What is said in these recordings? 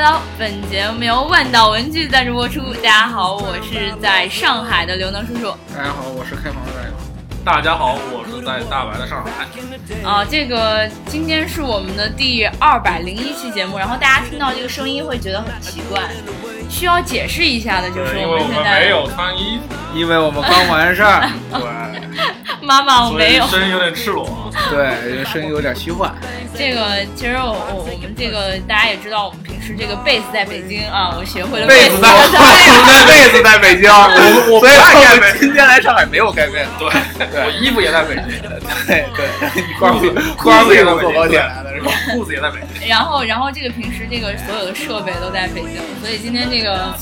到本节目由万岛文具赞助播出。大家好，我是在上海的刘能叔叔。大家好，我是开房的。大家好，我是在大白的上海。啊，这个今天是我们的第二百零一期节目，然后大家听到这个声音会觉得很奇怪，需要解释一下的就是因为我们们现在没有穿衣服，因为我们刚完事儿，对，妈妈我没有。以声音有点赤裸。对，声音有点虚幻。这个，其实我我我们这个大家也知道，我们平时这个贝斯在北京啊，我学会了斯被子在，在被子在北京，我我所以不爱盖被我们今天来上海没有盖被子。对，我衣服也在北京，对对，你光裤子光裤子也在北京坐高铁来的裤子也在北京。然后然后这个平时这个所有的设备都在北京，所以今天这个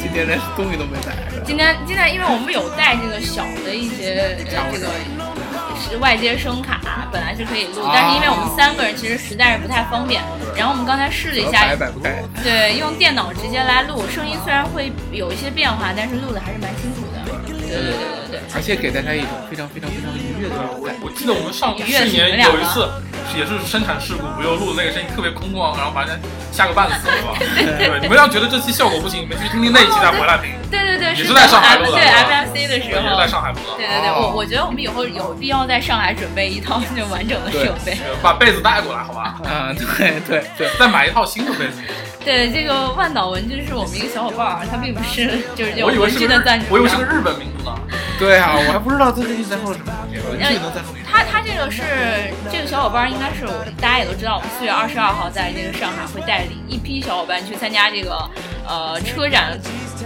今天连东西都没带。今天今天因为我们有带这个小的一些呃这个是外接声卡，本来是可以录，但是因为我们三个人其实实在是不太方便，然后我们刚才试了一下摆，摆不开。对，用电脑直接来录，声音虽然会有一些变化，但是录的还是蛮清楚的。对对对而且给大家一种非常非常非常愉悦的我感觉。我记得我们上去年有一次也是生产事故，不就录的那个声音特别空旷，然后把人家吓个半死，是吧？对，你们要觉得这期效果不行，你们去听听那一期再回来听。对对对，也是在上海录的对是吧 FMC 的时候，也是在。上海录的。对对对，我我觉得我们以后有必要在上海准备一套就完整的设备。把被子带过来，好吧？嗯，对对对，再买一套新的被子。对，这个万岛文具是我们一个小伙伴儿，他并不是就是这我以为是个日具的赞助商。我以为是个日本名字呢。对啊，我还不知道他最近在做什么。他他这个是这个小伙伴，应该是我们大家也都知道，我们四月二十二号在这个上海会带领一批小伙伴去参加这个呃车展，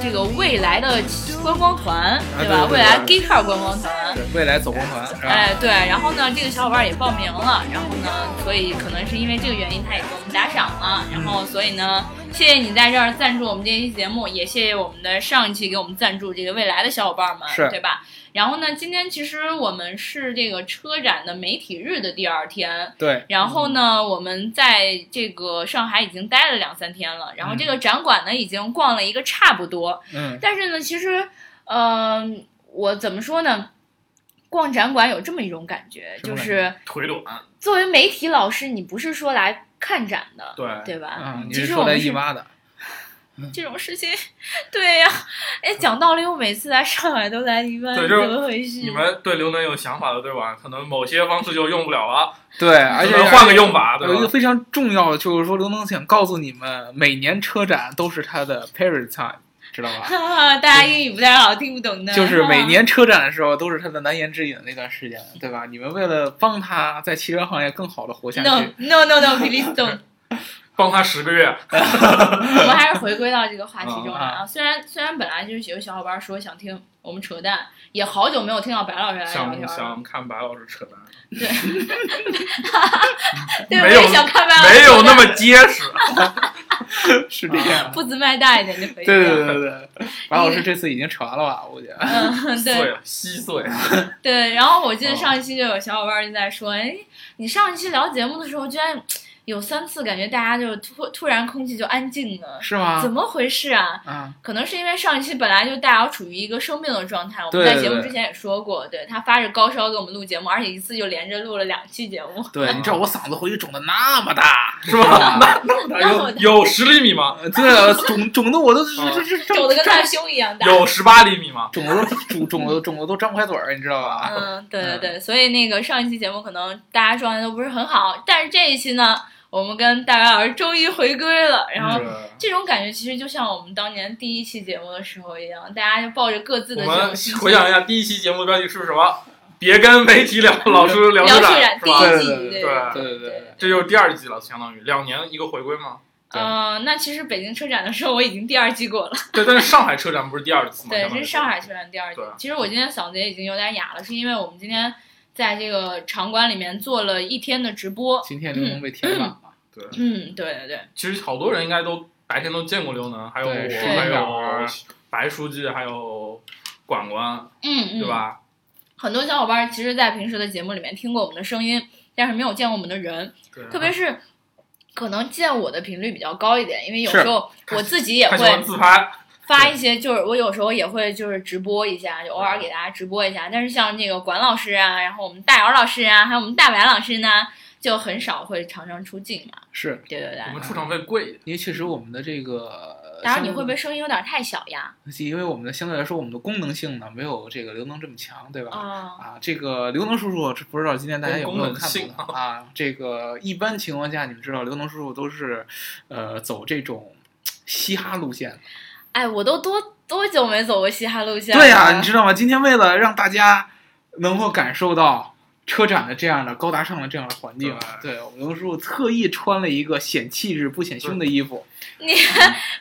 这个未来的观光团，对吧？对对对未来 Geek Car 观光团。对，未来走光团？哎，对，然后呢，这个小伙伴也报名了，然后呢，所以可能是因为这个原因，他也给我们打赏了，然后所以呢，谢谢你在这儿赞助我们这一期节目，也谢谢我们的上一期给我们赞助这个未来的小伙伴们，对吧？然后呢，今天其实我们是这个车展的媒体日的第二天，对，然后呢，我们在这个上海已经待了两三天了，然后这个展馆呢已经逛了一个差不多，嗯，但是呢，其实，嗯、我怎么说呢？逛展馆有这么一种感觉，就是腿短，作为媒体老师，你不是说来看展的，对对吧？嗯，你是来义挖的？这种事情，对呀、哎，讲道理，我每次来上海都来一万，对就是怎么回事？你们对刘能有想法的，对吧？可能某些方式就用不了了，对，而且换个用法，有一个？非常重要的，就是说刘能想告诉你们，每年车展都是他的 period time，知道吧？哈哈，大家英语不太好，听不懂的。就是每哈 年车展的时候，都是他的难言之隐的那段时间，对吧？你们为了帮他在汽车行业更好的活下 No 去，no no no，please don't。帮他十个月，我们还是回归到这个话题中啊。虽然虽然本来就是有小伙伴说想听我们扯淡，也好久没有听到白老师来聊了。想看白老师扯淡，对，对，我没有也想看白老师没有那么结实。是这样。步子迈大一点就可以。对对对对对，白老师这次已经扯完了吧？我觉得。嗯，碎对了，稀碎。对。然后我记得上一期就有小伙伴就在说，哎，你上一期聊节目的时候，居然有三次感觉大家就突突然空气就安静了，是吗？怎么回事啊？嗯？可能是因为上一期本来就大家处于一个生病的状态，我们在节目之前也说过，对他发着高烧给我们录节目，而且一次就连着录了两期节目。对，你知道我嗓子回去肿的那么大，是吧？那那么大有有十厘米吗？呃对，肿肿的我都肿的跟大胸一样大。有十八厘米吗？肿的都肿肿的肿的都张不开嘴儿，你知道吧？嗯，对对对，所以那个上一期节目可能大家状态都不是很好，但是这一期呢，我们跟大白老师终于回归了，然后这种感觉其实就像我们当年第一期节目的时候一样，大家就抱着各自的心回想一下，第一期节目的标题是什么？别跟媒体聊 老师聊聊车展第是吧？一季，对对对对对对这就是第二季了，相当于两年一个回归嘛。对嗯、那其实北京车展的时候我已经第二季过了。对，但是上海车展不是第二次吗？对，是上海车展第二季。其实我今天嗓子也已经有点哑了，是因为我们今天在这个场馆里面做了一天的直播。今天刘能被填满了，对，嗯，对对对，其实好多人应该都白天都见过刘能，还有我，还的。有白书记，还有管管，嗯嗯，对？吧？很多小伙伴其实，在平时的节目里面听过我们的声音，但是没有见过我们的人，对，特别是可能见我的频率比较高一点，因为有时候我自己也会自拍，发一些，就是我有时候也会就是直播一下，就偶尔给大家直播一下。但是像那个管老师啊，然后我们大姚老师啊，还有我们大白老师呢，就很少会常常出镜嘛。是对对对我。们出场费贵，因为确实我们的这个，当然，你会不会声音有点太小呀？因为我们的相对来说，我们的功能性呢没有这个刘能这么强，对吧？啊，啊，这个刘能叔叔，不知道今天大家有没有看过啊？这个一般情况下，你们知道刘能叔叔都是，呃，走这种嘻哈路线的。哎，我都多多久没走过嘻哈路线了？对呀、你知道吗？今天为了让大家能够感受到车展的这样的高大上的这样的环境，对我们刘能叔叔特意穿了一个显气质不显胸的衣服。你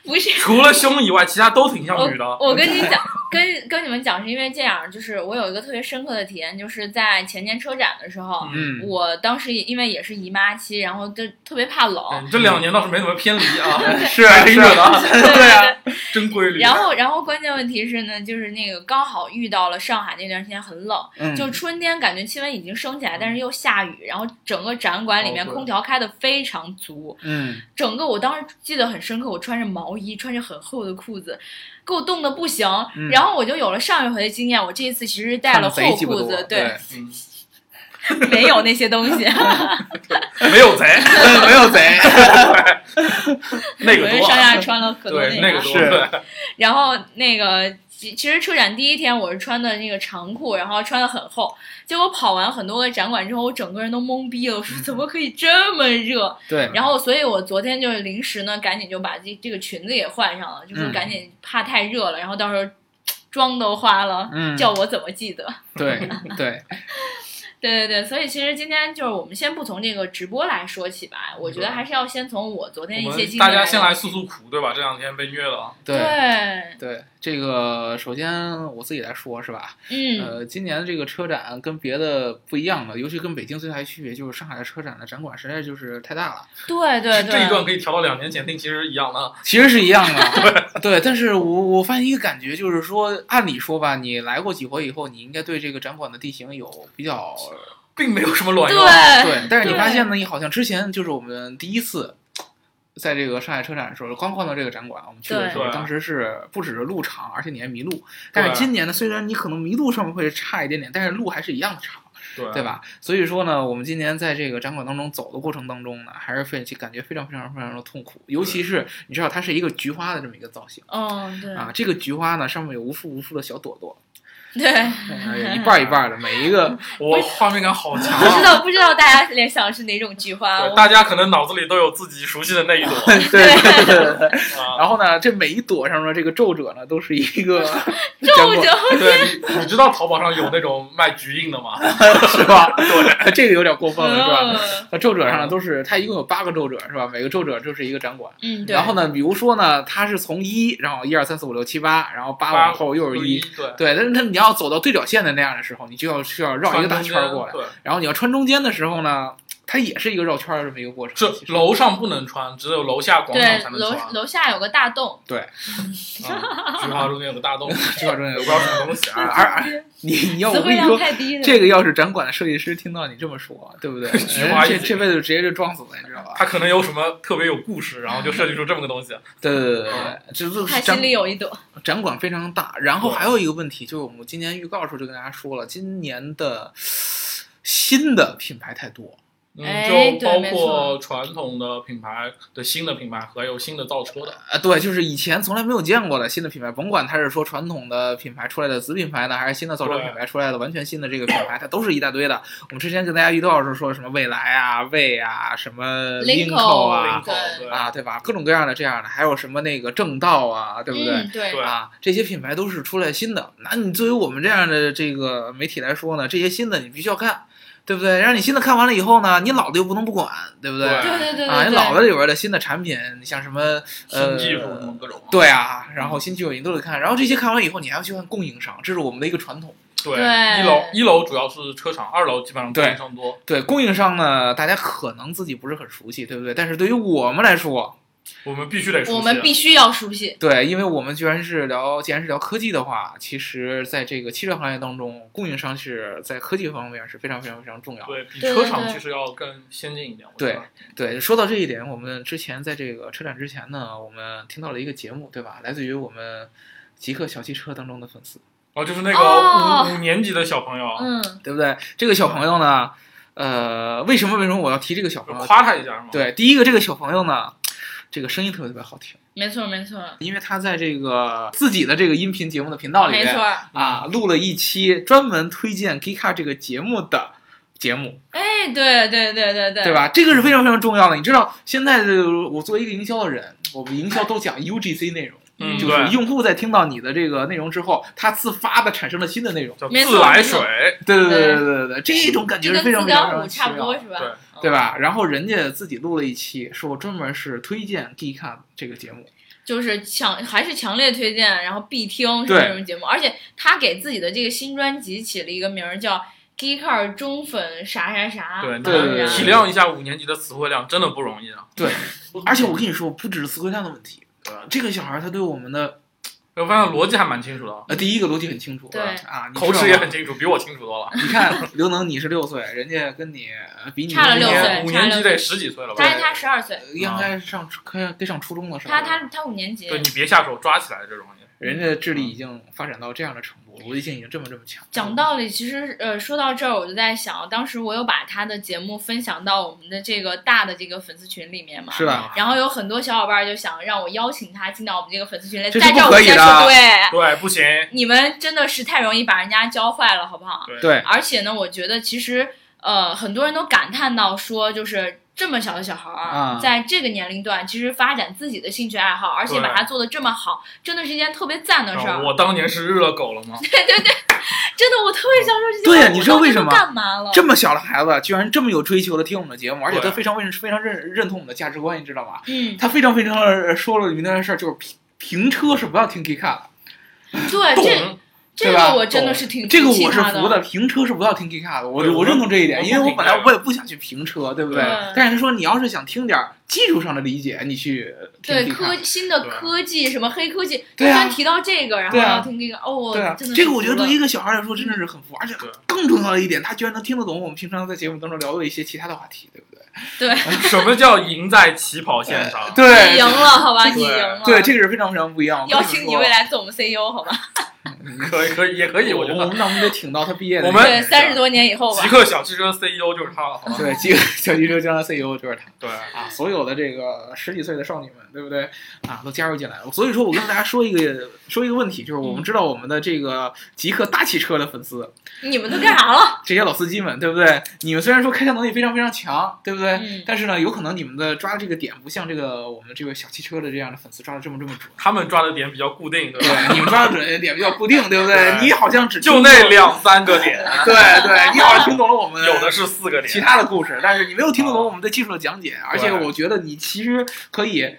不是除了胸以外，其他都挺像女的。我跟你讲，跟跟你们讲，是因为这样，就是我有一个特别深刻的体验，就是在前年车展的时候，嗯，我当时因为也是姨妈期，然后就特别怕冷，这两年倒是没怎么偏离啊，是啊挺是的啊，对对啊。真规律。然后，然后关键问题是呢，就是那个刚好遇到了上海那段时间很冷，嗯就春天感觉气温已经升起来，但是又下雨，然后整个展馆里面空调开的非常足，嗯，整个我当时记得很深刻，我穿着毛衣，穿着很厚的裤子，给我冻得不行。嗯。然后我就有了上一回的经验，我这一次其实带了厚裤子，对，嗯，没有那些东西。没有贼，没有贼，那个多我是上下穿了可多对那个。然后那个其其实车展第一天我是穿的那个长裤，然后穿的很厚，结果跑完很多个展馆之后，我整个人都懵逼了，我说怎么可以这么热？对，然后所以我昨天就是临时呢，赶紧就把这这个裙子也换上了，就是嗯赶紧怕太热了，然后到时候妆都花了，嗯，叫我怎么记得？对对，对对对，所以其实今天就是我们先不从这个直播来说起吧，我觉得还是要先从我昨天一些经历大家先来来诉诉苦，对吧？这两天被虐了，对对，这个首先我自己来说，是吧？嗯，呃，今年的这个车展跟别的不一样的，尤其跟北京最大的区别就是上海的车展的展馆实在就是太大了。对对对，这一段可以调到两年前听，其实一样的。其实是一样的，对对但是我我发现一个感觉，就是说，按理说吧，你来过几回以后，你应该对这个展馆的地形有比较并没有什么卵用。对对，但是你发现呢，你好像之前就是我们第一次。在这个上海车展的时候，刚逛到这个展馆，我们去的时候，当时是不只是路长，而且你还迷路。但是今年呢，虽然你可能迷路上面会差一点点，但是路还是一样的长。对对？吧？所以说呢，我们今年在这个展馆当中走的过程当中呢，还是非感觉非常非常非常的痛苦，尤其是你知道它是一个菊花的这么一个造型哦对啊，这个菊花呢上面有无数无数的小朵朵，对，呃一半儿一半儿的，每一个 我画面感好强不知啊！道不知道大家联想的是哪种菊花？对大家可能脑子里都有自己熟悉的那一朵对对对对对。啊。然后呢，这每一朵上的这个皱褶呢，都是一个 皱褶，对，你你知道淘宝上有那种卖菊印的吗？是吧？对，这个有点过分了，是吧？皱褶上呢都是它一共有八个皱褶，是吧？每个皱褶就是一个展馆。嗯，对。然后呢，比如说呢，它是从一，然后一二三四五六七八，然后八往后又是一，对，对，但是它你要走到对角线的那样的时候，你就要需要绕一个大圈儿过来，对，然后你要穿中间的时候呢，它也是一个绕圈儿的这么一个过程。这楼上不能穿，只有楼下广场才能楼穿。楼下有个大洞，对，啊菊花中间有个大洞，菊花中间有个也不知道什么东西而啊。而而你你要我跟你说。这个要是展馆的设计师听到你这么说，对不对？菊花这这辈子直接就撞死了，你知道吧？他可能有什么特别有故事，然后就设计出这么个东西。对对对对对，就是他展心里有一朵。展馆非常大，然后还有一个问题就是我们今年预告的时候就跟大家说了，今年的新的品牌太多。嗯，哎就包括传统的品牌的新的品牌，和有新的造车的。啊，对，就是以前从来没有见过的新的品牌，甭管它是说传统的品牌出来的子品牌呢，还是新的造车品牌出来的完全新的这个品牌，它都是一大堆的。我们之前跟大家预告的时候说什么蔚来啊、魏啊、什么 Linko 啊对对啊，对吧？各种各样的这样的，还有什么那个正道啊，对不对？嗯，对对啊，这些品牌都是出来新的。那你作为我们这样的这个媒体来说呢，这些新的你必须要看，对不对？让你新的看完了以后呢，你老的又不能不管，对不对？对对对对啊，你老的里边的新的产品，你像什么呃新技术什么各种。对啊，然后新技术你都得看，然后这些看完以后，你还要去看供应商，这是我们的一个传统。对，对一楼一楼主要是车厂，二楼基本上供应商多。对供应商呢，大家可能自己不是很熟悉，对不对？但是对于我们来说，我们必须得熟悉。我们必须要熟悉。对，因为我们居然是聊，既然是聊科技的话，其实在这个汽车行业当中，供应商是在科技方面是非常非常非常重要的。对比对对对车厂其实要更先进一点。我觉得对，说到这一点，我们之前在这个车展之前呢，我们听到了一个节目，对吧？来自于我们极客小汽车当中的粉丝，哦，就是那个哦五五年级的小朋友，嗯，对不对？这个小朋友呢，呃，为什么为什么我要提这个小朋友？夸他一下是吗？，对，第一个这个小朋友呢，这个声音特别特别好听，没错没错因为他在这个自己的这个音频节目的频道里面没错。啊，录了一期专门推荐 Gika 这个节目的节目，哎，对对对对对，对？吧？这个是非常非常重要的。你知道，现在的我作为一个营销的人，我们营销都讲 UGC 内容。嗯，就是，用户在听到你的这个内容之后，他自发的产生了新的内容。叫自来水，对对对对对对对，这种感觉是非常自非常非常干五差不多奇是吧？对对？吧？然后人家自己录了一期，说专门是推荐 Geek 这个节目。就是强还是强烈推荐，然后必听是对这种节目，而且他给自己的这个新专辑起了一个名儿叫 Geeker 中粉啥啥啥，对对对对体谅一下五年级的词汇量真的不容易啊。对，而且我跟你说，不只是词汇量的问题，这个小孩他对我们的我发现逻辑还蛮清楚的，呃第一个逻辑很清楚，对啊，你口齿也很清楚，比我清楚多了。你看刘能，你是六岁，人家跟你呃比你差了六岁五年级得十几岁了吧？他他十二岁，应该上初该该上初中了，是吧？他他他五年级，对你别下手抓起来这种东西。人家的智力已经发展到这样的程度，逻辑性已经这么这么强。讲道理，其实呃，说到这儿，我就在想，当时我有把他的节目分享到我们的这个大的这个粉丝群里面嘛，是的，然后有很多小伙伴就想让我邀请他进到我们这个粉丝群来，这是在这儿不可以的我先说，对，对，不行。你们真的是太容易把人家教坏了，好不好？对对，而且呢，我觉得其实呃，很多人都感叹到说，就是这么小的小孩儿，啊在这个年龄段，其实发展自己的兴趣爱好，而且把它做的这么好，真的是一件特别赞的事儿。我当年是热狗了吗？对对对真的，我特别想说这些话。对呀你知道为什么都干嘛了？这么小的孩子居然这么有追求的听我们的节目，而且他非常非常非常认认同我们的价值观，你知道吧？嗯，他非常非常地说了明那件事儿，就是停停车是不要听 K 卡的，对，这懂，这个我真的是挺这个我是服的，评车是不要听 K 卡的，我对我我认同这一点，因为我本来我也不想去评车，对不对对？但是他说你要是想听点儿技术上的理解，你去听对 K 科。新的科技，什么黑科技，突然提到这个，然后要听这个，哦，对啊真的，这个我觉得对一个小孩来说真的是很服，而且更重要的一点，他居然能听得懂我们平常在节目当中聊的一些其他的话题，对不对？对，什么叫赢在起跑线上？你对赢了，好吧，你赢了。对，这个是非常非常不一样。的邀请你未来做我们 CEO 好吧？可以可以也可以，我觉得那我们得挺到他毕业的我们那天。对，三十多年以后吧极。客小汽车 CEO 就是他了，好吧？对，极客小汽车将来 CEO 就是他对，啊！所有的这个十几岁的少女们，对不对啊？都加入进来了。所以说我跟大家说一个说一个问题，就是我们知道我们的这个极客大汽车的粉丝，你们都干啥了？这些老司机们，对不对？你们虽然说开车能力非常非常强，对不对？嗯但是呢，有可能你们的抓的这个点不像这个我们这个小汽车的这样的粉丝抓的这么这么准。他们抓的点比较固定，对吧？对，你们抓的准点比较固定，对不对？你好像只就那两三个点，对 对，你好像听懂了我们有的是四个点其。他的故事，但是你没有听得懂我们对技术的讲解，而且我觉得你其实可以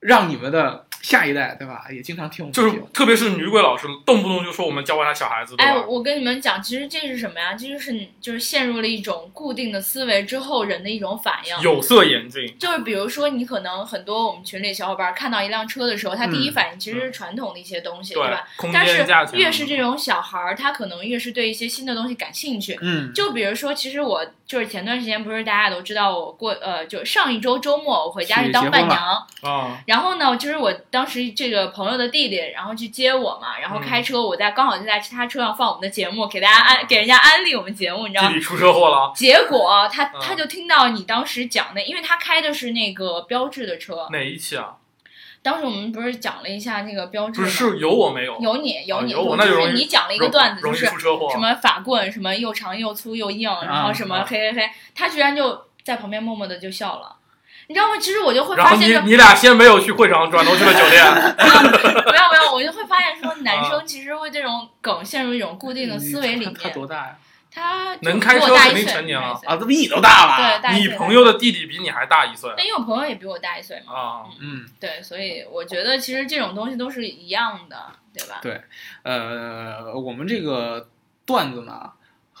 让你们的下一代，对吧？也经常听我们就是特别是女鬼老师，动不动就说我们教坏他小孩子，对哎，我跟你们讲，其实这是什么呀？这就是就是陷入了一种固定的思维之后人的一种反应。有色眼镜，就是比如说，你可能很多我们群里小伙伴看到一辆车的时候，他第一嗯反应其实是传统的一些东西，对吧？空但是越是这种小孩儿，他可能越是对一些新的东西感兴趣。嗯，就比如说，其实我就是前段时间不是大家都知道我过呃，就上一周周末我回家去是当伴娘，啊，然后呢，就是我当时这个朋友的弟弟，然后去接我嘛，然后嗯开车，我在刚好就在他车上放我们的节目，给大家安给人家安利我们节目，你知道吗？弟弟出车祸了，结果他嗯他就听到你当时讲那，因为他开的是那个标志的车，哪一期啊？当时我们不是讲了一下那个标志吗？不是是有我没有？有你有你，有我就是你讲了一个段子，就是出车祸。什么法棍，什么又长又粗又硬，然后什么啊嘿嘿嘿，他居然就在旁边默默的就笑了。你知道吗？其实我就会然后你发现你，你俩先没有去会场，转头去了酒店。没有没有，我就会发现说，男啊生其实会这种梗陷入一种固定的思维里他他面。多大呀？他能开车肯定岁成年了啊，都比你都大对，了。大你朋友的弟弟比你还大一岁但因为我朋友也比我大一岁嘛，啊？嗯，对，所以我觉得其实这种东西都是一样的，对吧？对呃，我们这个段子呢，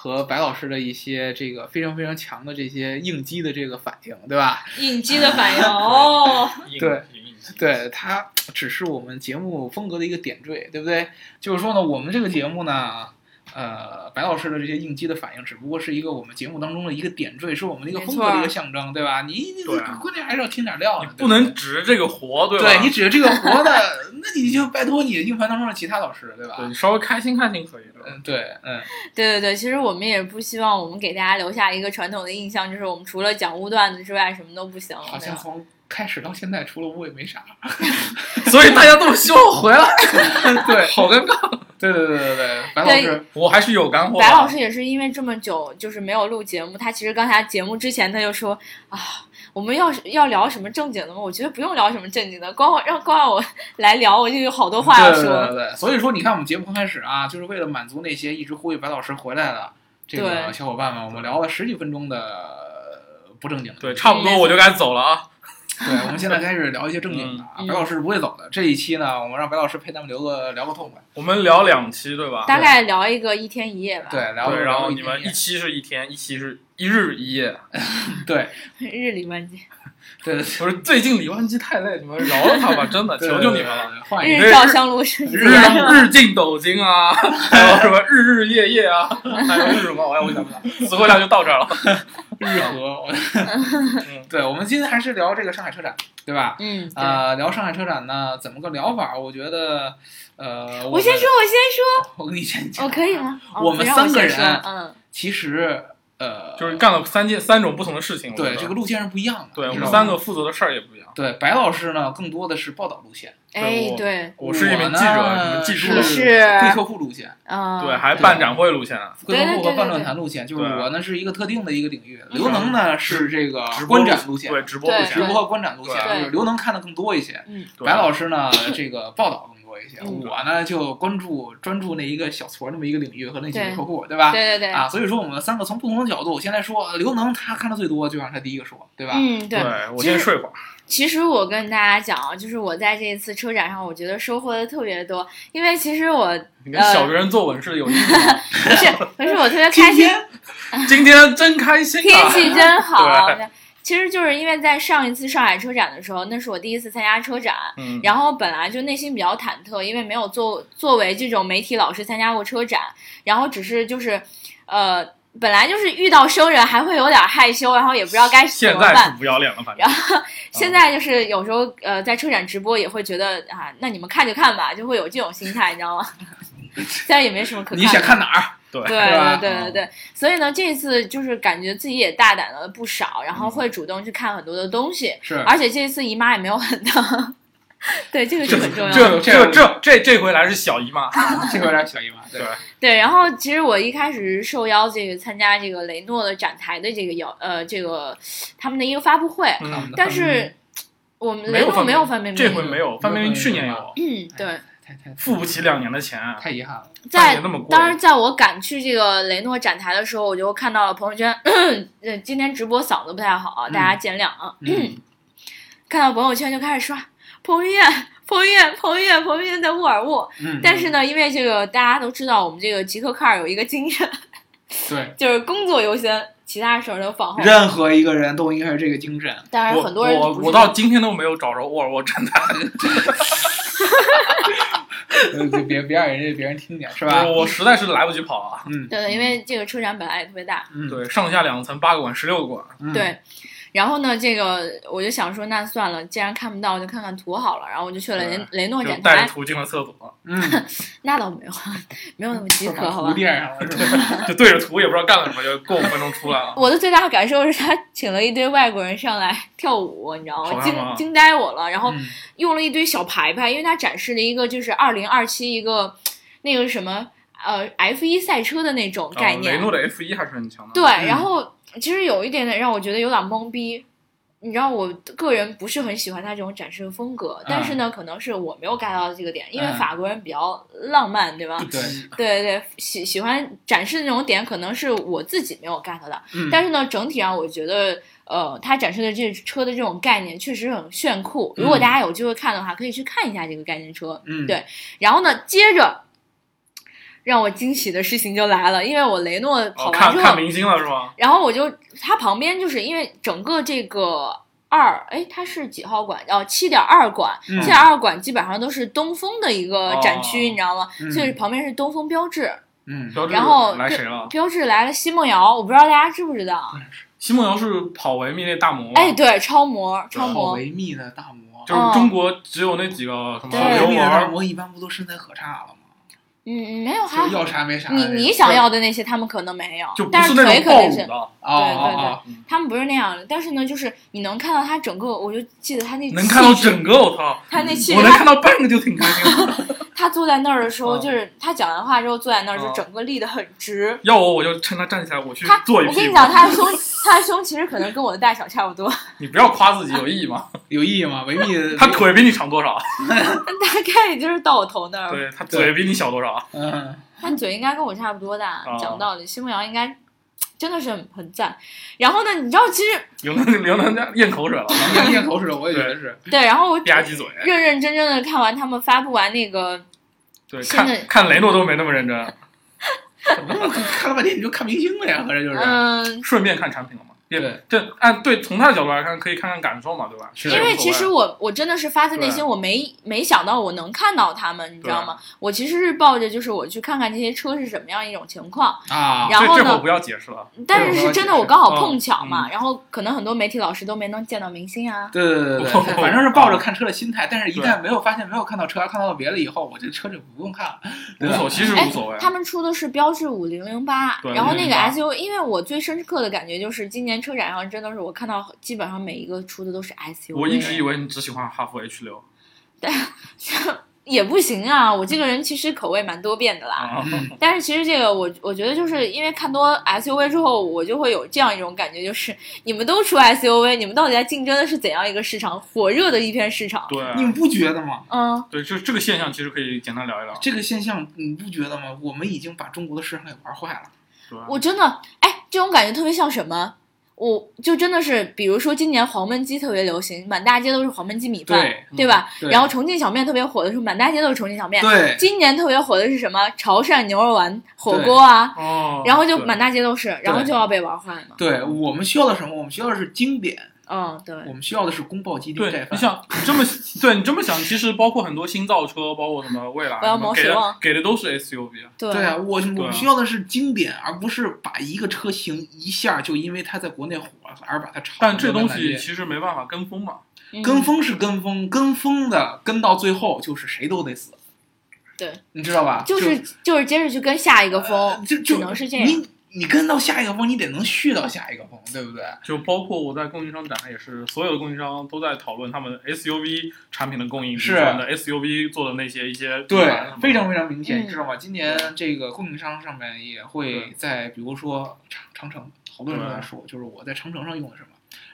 和白老师的一些这个非常非常强的这些应激的这个反应，对吧？应激的反应哦，对 对，它只是我们节目风格的一个点缀，对不对？就是说呢，我们这个节目呢，呃，白老师的这些应激的反应，只不过是一个我们节目当中的一个点缀，是我们的一个风格的一个象征，对吧？你你关键还是要听点料的，不能指着这个活，对吧？对你指着这个活的，那那你就拜托你硬盘当中的其他老师，对吧？对，你稍微开心开心可以的。嗯，对，嗯，对对对，其实我们也不希望我们给大家留下一个传统的印象，就是我们除了讲污段子之外，什么都不行。好像从开始到现在，除了污也没啥。所以大家都希望我回来。对，好尴尬。对对对对对，白老师，我还是有干货。白老师也是因为这么久就是没有录节目，他其实刚才节目之前他就说啊，我们要要聊什么正经的吗？我觉得不用聊什么正经的，光让光让我来聊，我就有好多话要说。对对对，所以说你看我们节目刚开始啊，就是为了满足那些一直呼吁白老师回来的这个小伙伴们，我们聊了十几分钟的不正经的。对，差不多我就该走了啊。对，我们现在开始聊一些正经的啊。白老师是不会走的。这一期呢，我们让白老师陪咱们聊个聊个痛快。我们聊两期，对吧？大概聊一个一天一夜吧。对，聊然后你们一期是一天，一期是一日一夜。对，日理万机。对，不是最近李万基太累，你们饶了他吧，真的，求求你们了。日照香炉是日日进斗金啊，还有什么日日夜夜啊，还有日什么？我也我想不到，词汇量就到这儿了。日和，对，我们今天还是聊这个上海车展，对吧？嗯，呃，聊上海车展呢，怎么个聊法？我觉得，呃，我先说，我先说，我跟你先讲，我可以吗？我们三个人，嗯，其实。呃，就是干了三件三种不同的事情。对，这个路线是不一样的。对我们三个负责的事儿也不一样。对，白老师呢，更多的是报道路线。哎，对，我是一名记者，你们记住了。是贵客户路线。啊，对，还办展会路线。会客户和办论坛路线，就是我呢是一个特定的一个领域。刘能呢是这个观展路线，对，直播路线，直播和观展路线，就是刘能看的更多一些。白老师呢，这个报道更多。一些，我呢就关注专注那一个小撮那么一个领域和那几个客户，对吧？对对对。啊，所以说我们三个从不同的角度，先来说刘能他看的最多，就让他第一个说，对吧？嗯，对。我先睡会儿。其实我跟大家讲啊，就是我在这一次车展上，我觉得收获的特别多，因为其实我你跟小学生作文似的有意思。不是，不是，我特别开心。今天真开心，天气真好。其实就是因为在上一次上海车展的时候，那是我第一次参加车展，嗯，然后本来就内心比较忐忑，因为没有作作为这种媒体老师参加过车展，然后只是就是，呃，本来就是遇到生人还会有点害羞，然后也不知道该怎么办。现在是不要脸了，反正。然后现在就是有时候呃在车展直播也会觉得啊，那你们看就看吧，就会有这种心态，你知道吗？现在也没什么可看。你想看哪儿？对对对对对，所以呢，这次就是感觉自己也大胆了不少，然后会主动去看很多的东西，是，而且这次姨妈也没有很疼，对，这个是很重要。这这这这 这回来是小姨妈，这回来小姨妈，对对。然后其实我一开始受邀这个参加这个雷诺的展台的这个邀呃这个他们的一个发布会，但是我们雷诺没有范冰冰，这回没有范冰冰去年有，嗯，对。付不起两年的钱，太遗憾了。在当时，在我赶去这个雷诺展台的时候，我就看到了朋友圈。呃，今天直播嗓子不太好，大家见谅啊。看到朋友圈就开始刷彭于晏，彭于晏，彭于晏，彭于晏在沃尔沃。但是呢，因为这个大家都知道，我们这个极客卡尔有一个精神，对，就是工作优先，其他事儿都放后。任何一个人都应该是这个精神。当然，很多人我我到今天都没有找着沃尔沃站台。就别别让人家别人听见，是吧？我实在是来不及跑啊。嗯，对对，因为这个车展本来也特别大。嗯，对，上下两层，八个馆，十六个馆。嗯对。然后呢，这个我就想说，那算了，既然看不到，就看看图好了。然后我就去了雷雷诺展台，带着图进了厕所。嗯，那倒没有，没有那么饥渴，好吧？垫上了，就对着图，也不知道干了什么，就过五分钟出来了。我的最大感受是他请了一堆外国人上来 跳舞，你知道吗？惊惊呆我了。然后用了一堆小牌牌，因为他展示了一个就是二零二七一个那个什么呃 F 一赛车的那种概念。雷诺的 F 一还是很强的。对，然后。其实有一点点让我觉得有点懵逼，你知道，我个人不是很喜欢他这种展示的风格，但是呢，可能是我没有 get 到这个点，因为法国人比较浪漫，对吧？对对对，喜喜欢展示那种点，可能是我自己没有 get 的。但是呢，整体上我觉得，呃，他展示的这车的这种概念确实很炫酷。如果大家有机会看的话，可以去看一下这个概念车。嗯，对。然后呢，接着。让我惊喜的事情就来了，因为我雷诺跑完之后，看明星了是吗？然后我就他旁边就是因为整个这个二，哎，它是几号馆？哦，七点二馆，七点二馆基本上都是东风的一个展区，你知道吗？所以旁边是东风标致，嗯，标志然后来谁了？标志来了奚梦瑶，我不知道大家知不知道。奚梦瑶是跑维密那大魔，哎，，对，超模，超好模，维密的大魔，就是中国只有那几个什么对刘维密的大雯，魔一般不都身材可差了吗？嗯嗯，没有，还要啥没啥你。你想要的那些他们可能没有就，但是腿肯定是对对哦哦，他们不是那样的，但是呢，就是你能看到他整个，我就记得他那能看到整个，我操！他那我能他看到半个就挺开心了。他坐在那儿的时候，嗯就是他讲完话之后坐在那儿，就嗯整个立得很直。要我我就趁他站起来，我去他，做一。我跟你讲，他的胸，他的胸其实可能跟我的大小差不多，你不要夸自己有意义吗？有意义吗？维密他腿比你长多少？大概也就是到我头那儿。对他嘴比你小多少？嗯，他嘴应该跟我差不多大。哦讲道理，奚梦瑶应该真的是很很赞。然后呢，你知道，其实有能有的人咽口水了，咽咽口水，我也觉得是。对，然后我吧唧嘴。认认真真的看完他们发布完那个，对，看看雷诺都没那么认真，怎么看了半天你就看明星了呀，合着就是。嗯，顺便看产品了嘛。也对，这按对从他的角度来看，可以看看感受嘛，对吧？是因为其实我我真的是发自内心，我没没想到我能看到他们，你知道吗？我其实是抱着就是我去看看这些车是什么样一种情况，啊，然后呢这这会儿不要解释了。但是是真的我刚好碰嗯巧嘛，然后可能很多媒体老师都没能见到明星啊。对对对对对，反正是抱着看车的心态，但是一旦没有发现没有看到车，看到了别的以后，我这车就不用看了。无所，其实哎无所谓。他们出的是标致五零零八，然后那个 SUV，因为我最深刻的感觉就是今年车展上真的是我看到基本上每一个出的都是 SUV，我一直以为你只喜欢哈弗 H 六但 也不行啊，我这个人其实口味蛮多变的啦。啊，但是其实这个我我觉得就是因为看多 SUV 之后，我就会有这样一种感觉，就是你们都出 SUV，你们到底在竞争的是怎样一个市场？火热的一片市场。对你们不觉得吗？嗯，对，就这个现象其实可以简单聊一聊。这个现象你不觉得吗？我们已经把中国的市场给玩坏了。我真的哎，这种感觉特别像什么？我就真的是，比如说今年黄焖鸡特别流行，满大街都是黄焖鸡米饭，对吧？对然后重庆小面特别火的时候，满大街都是重庆小面。对，今年特别火的是什么？潮汕牛肉丸火锅啊，哦，然后就满大街都是，然后就要被玩坏了。对我们需要的什么？我们需要的是经典，嗯，对。我们需要的是宫保鸡丁对盖，饭。你想你这么 对你这么想，其实包括很多新造车，包括什么蔚来，给的给的都是 SUV 啊。对对啊，我我们需要的是经典，而不是把一个车型一下就因为它在国内火而把它炒。但这东西其实没办法跟风嘛。嗯跟风是跟风，跟风的跟到最后就是谁都得死。对，你知道吧？就是就是接着去跟下一个风，呃就就只能是这样。你你跟到下一个风，你得能续到下一个风，对不对？就包括我在供应商展上也是，所有的供应商都在讨论他们 SUV 产品的供应，是的 SUV 做的那些一些对非常非常明显，嗯你知道吗？今年这个供应商上面也会在，比如说长长城，好多人都在说，就是我在长城上用的什么。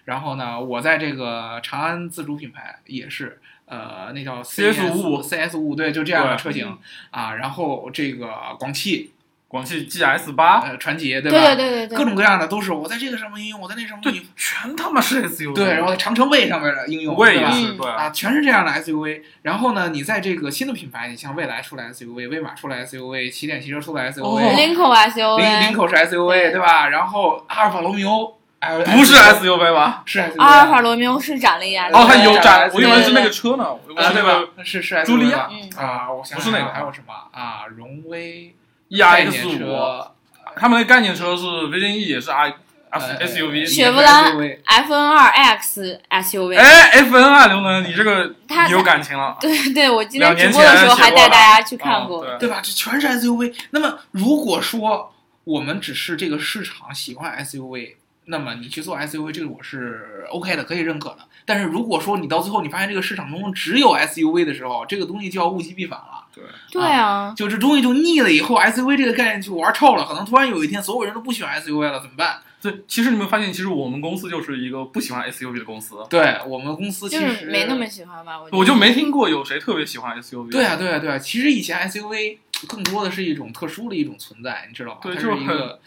然后呢，我在这个长安自主品牌也是，呃，那叫 CS55 CS 五对，就这样的车型啊。然后这个广汽，广汽 GS 八，呃，传祺，对吧？对对对对，各种各样的都是我在这个上面应用，我在那上面应对用，，全他妈是 SUV。对，然后在长城卫上面的应用，对吧是，嗯对啊，全是这样的 SUV。然后呢，你在这个新的品牌，你像蔚来出来 SUV，威马出来 SUV，起点汽车出来 SUV，、哦林口 SUV，林口是 SUV 对吧？然后阿尔法罗密欧，哎不是 SUV 吧？是 SUV，阿尔法罗密欧是展了一眼。哦，它有展，我以为是那个车呢，啊，对是那个吧？是是 SUV 朱莉亚吧嗯啊，我想不是那个还有什么啊？荣威概念 ERX 五，车，他们的概念车是 Vision E 也是 I 呃 SUV。雪佛兰 F N 二 X SUV，哎，F N 二，刘能，你这个有感情了。对对，我今天直播的时候还带大家去看过。啊对吧？这全是 SUV。那么如果说我们只是这个市场喜欢 SUV，那么你去做 SUV，这个我是 OK 的，可以认可的。但是如果说你到最后你发现这个市场中只有 SUV 的时候，这个东西就要物极必反了。对，对啊，就这东西就腻了以后，SUV 这个概念就玩臭了。可能突然有一天，所有人都不喜欢 SUV 了，怎么办？对，其实你们发现，其实我们公司就是一个不喜欢 SUV 的公司，对我们公司其实没那么喜欢吧？我就没听过有谁特别喜欢 SUV。对啊，对啊，对啊。其实以前 SUV 更多的是一种特殊的一种存在，你知道吧？它对就是一个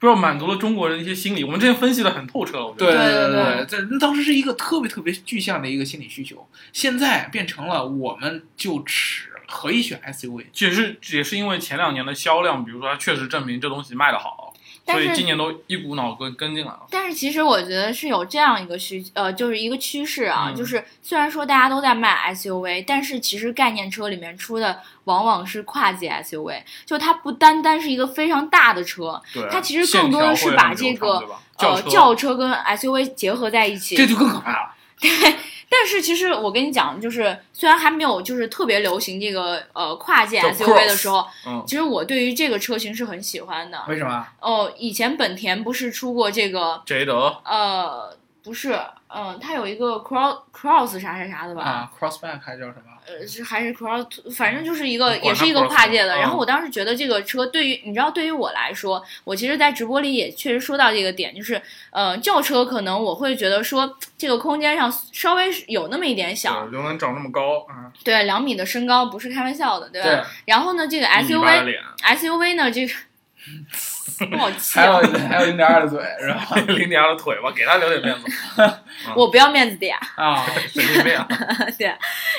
不知道满足了中国人一些心理。我们之前分析的很透彻了，我觉对得。对对，这那当时是一个特别特别具象的一个心理需求，现在变成了我们就只可以选 SUV？也是也是因为前两年的销量，比如说它确实证明这东西卖得好，所以今年都一股脑跟跟进来了。但是其实我觉得是有这样一个需呃，就是一个趋势啊，嗯就是虽然说大家都在卖 SUV，但是其实概念车里面出的往往是跨界 SUV，就它不单单是一个非常大的车，它其实更多的是把这个呃轿轿车跟 SUV 结合在一起。这就更可怕了。但是其实我跟你讲，就是虽然还没有就是特别流行这个呃跨界 SUV 的时候，嗯，其实我对于这个车型是很喜欢的。为什么？哦，以前本田不是出过这个捷德呃，不是，嗯、它有一个 cross cross 啥啥啥的吧？啊，Crossback 还叫什么？呃，是还是 cross，反正就是一个，也是一个跨界的。嗯然后我当时觉得这个车对于你知道，对于我来说，我其实，在直播里也确实说到这个点，就是呃，轿车可能我会觉得说这个空间上稍微有那么一点小，对，又能长那么高，嗯，对，两米的身高不是开玩笑的，对吧？对，然后呢，这个一米八的 SUV 脸，SUV 呢，这个不好气还有啊！还有零点二的嘴是吧？零点二的腿吧，给他留点面子，我不要面子的呀。啊，神经病啊。对，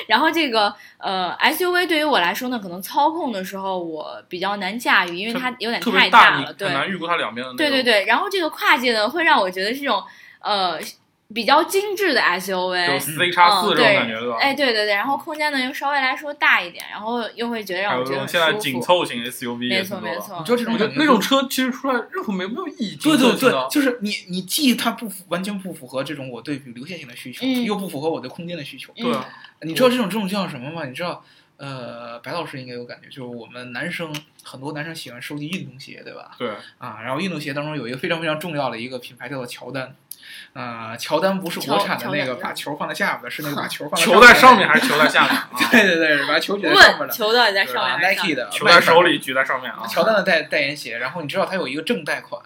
然后这个呃 SUV 对于我来说呢，可能操控的时候我比较难驾驭，因为它有点太大，你了。对很难预估它两边的。对对对，然后这个跨界呢，会让我觉得是这种呃比较精致的 SUV 就。C 叉四这种感觉，对吧？哎，对对对，然后空间呢又稍微来说大一点，然后又会觉得让我觉得现在紧舒服。凑型 SUV 没。错没错你，知道这种那种车其实出来任何没没有意义。对对对就是你你既它不符完全不符合这种我对比流线型的需求，嗯又不符合我对空间的需求。嗯对啊，你知道这种这种叫什么吗？你知道，呃，白老师应该有感觉，就是我们男生很多男生喜欢收集运动鞋，对吧？对，啊，然后运动鞋当中有一个非常非常重要的一个品牌叫做乔丹。啊、乔丹不是国产的那个把球放在下边的，是那个把球放在球在上上面还是球在下面啊？对对对，把球举在上面问的。球到底在上面？Nike？的，球在手里，举在上面啊。乔丹的代代言鞋，然后你知道它有一个正代款，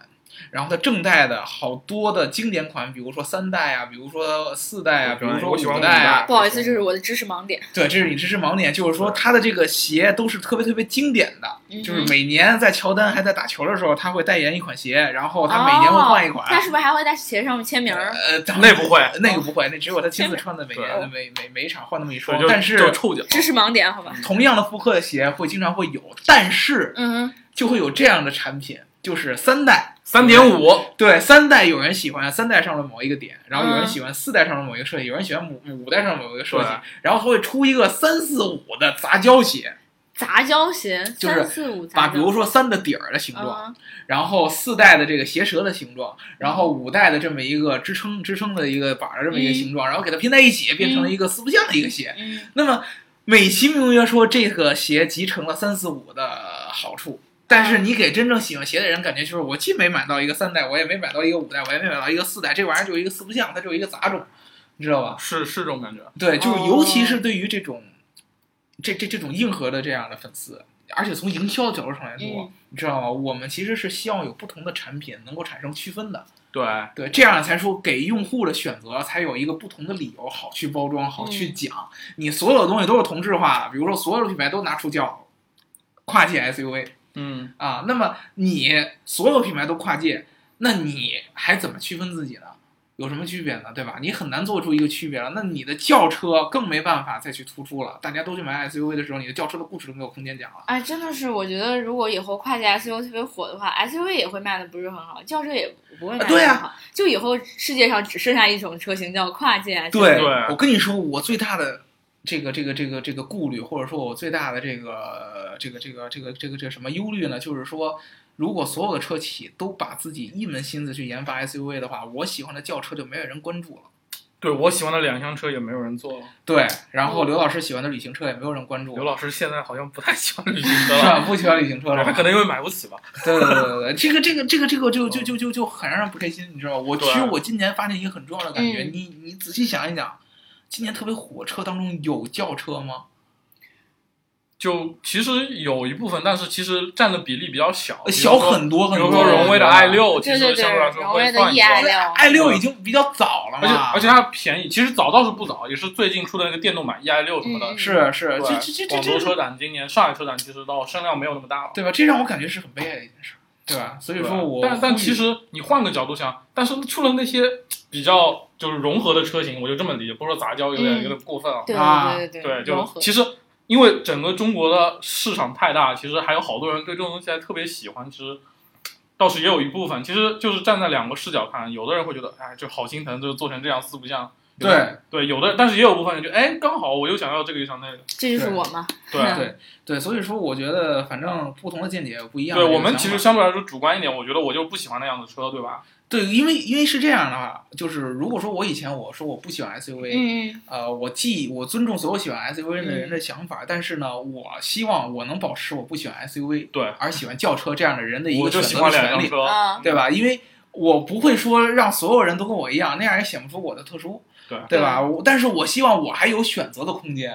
然后它正代的好多的经典款，比如说三代啊，比如说四代啊，比如说我喜欢五代啊，不好意思，这是我的知识盲点。对，这是你知识盲点，就是说它的这个鞋都是特别特别经典的，嗯就是每年在乔丹还在打球的时候，他会代言一款鞋，然后他每年会换一款。哦他是不是还会在鞋上面签名儿？呃，那不会，那个不会，那只有他亲自穿的，每对年每每每一场换那么一。双但就是臭脚，知识盲点，好吧？同样的复刻的鞋会经常会有，但是嗯，就会有这样的产品，就是三代。三点五，对，三代有人喜欢三代上的某一个点，然后有人嗯喜欢四代上的某一个设计，有人喜欢五五代上的某一个设计，然后他会出一个三四五的杂交鞋，杂交鞋，就是四五把，比如说三的底儿的形状，嗯然后四代的这个鞋舌的形状，然后五代的这么一个支撑支撑的一个板儿的这么一个形状，然后给它拼在一起，变成了一个四不像的一个鞋。嗯那么美其名曰说这个鞋集成了三四五的好处。但是你给真正喜欢鞋的人感觉就是，我既没买到一个三代，我也没买到一个五代，我也没买到一个四代，这玩意儿就是一个四不像，它就是一个杂种，你知道吧？是是这种感觉。对，就是哦尤其是对于这种，这这这种硬核的这样的粉丝，而且从营销的角度上来说，嗯你知道吗？我们其实是希望有不同的产品能够产生区分的，对，对，这样才说给用户的选择才有一个不同的理由，好去包装，好去嗯讲。你所有的东西都是同质化的，比如说所有的品牌都拿出叫跨界 SUV 嗯，啊，那么你所有品牌都跨界，那你还怎么区分自己呢？有什么区别呢？对吧？你很难做出一个区别了。那你的轿车更没办法再去突出了。大家都去买 SUV 的时候，你的轿车的故事都没有空间讲了。哎，真的是，我觉得如果以后跨界 SUV 特别火的话，SUV 也会卖的不是很好，轿车也不会卖的对啊很好。就以后世界上只剩下一种车型叫跨界 SUV。对，对我跟你说，我最大的这个这个这个这个顾虑，或者说我最大的这个这个这个这个这个这个什么忧虑呢？就是说，如果所有的车企都把自己一门心思去研发 SUV 的话，我喜欢的轿车就没有人关注了。对我喜欢的两厢车也没有人做了。对，然后嗯刘老师喜欢的旅行车也没有人关注。刘老师现在好像不太喜欢旅行车了是吧？了，不喜欢旅行车了他？可能因为买不起吧。对对对对对，这个这个这个这个就就就就就很让人不开心，你知道吗？我其实我今年发现一个很重要的感觉，嗯你你仔细想一想，今年特别火车当中有轿车吗？就其实有一部分，但是其实占的比例比较小，呃小很多很比如多。说荣威的 i 六，其对对对实相对来说荣威的会算一 E i 六 i 六已经比较早了嘛，而且而且它便宜，其实早倒是不早，也是最近出的那个电动版 E i 六什么的。嗯是是，对这这这这广州这车展今年上海车展其实到声量没有那么大了。对吧？这让我感觉是很悲哀的一件事，对吧？所以对说我但但其实你换个角度想，但是出了那些比较就是融合的车型，我就这么理解，不说杂交有点、嗯有点过分啊。对啊对对对，就其实因为整个中国的市场太大，其实还有好多人对这种东西还特别喜欢。其实倒是也有一部分，其实就是站在两个视角看，有的人会觉得，哎，就好心疼，就做成这样四不像。对对，有的，但是也有部分人觉得，哎，刚好我又想要这个又想那个。这就是我嘛。对 对对，所以说我觉得反正不同的见解不一样。对我们其实相对来说主观一点，我觉得我就不喜欢那样的车，对吧？对，因为因为是这样的话，就是如果说我以前我说我不喜欢 SUV，嗯呃，我既我尊重所有喜欢 SUV 的人的想法，但是呢，我希望我能保持我不喜欢 SUV，对，而喜欢轿车这样的人的一个选就喜欢两择的权利，辆车。啊，对吧？因为我不会说让所有人都跟我一样，那样也显不出我的特殊，对对吧？但是我希望我还有选择的空间。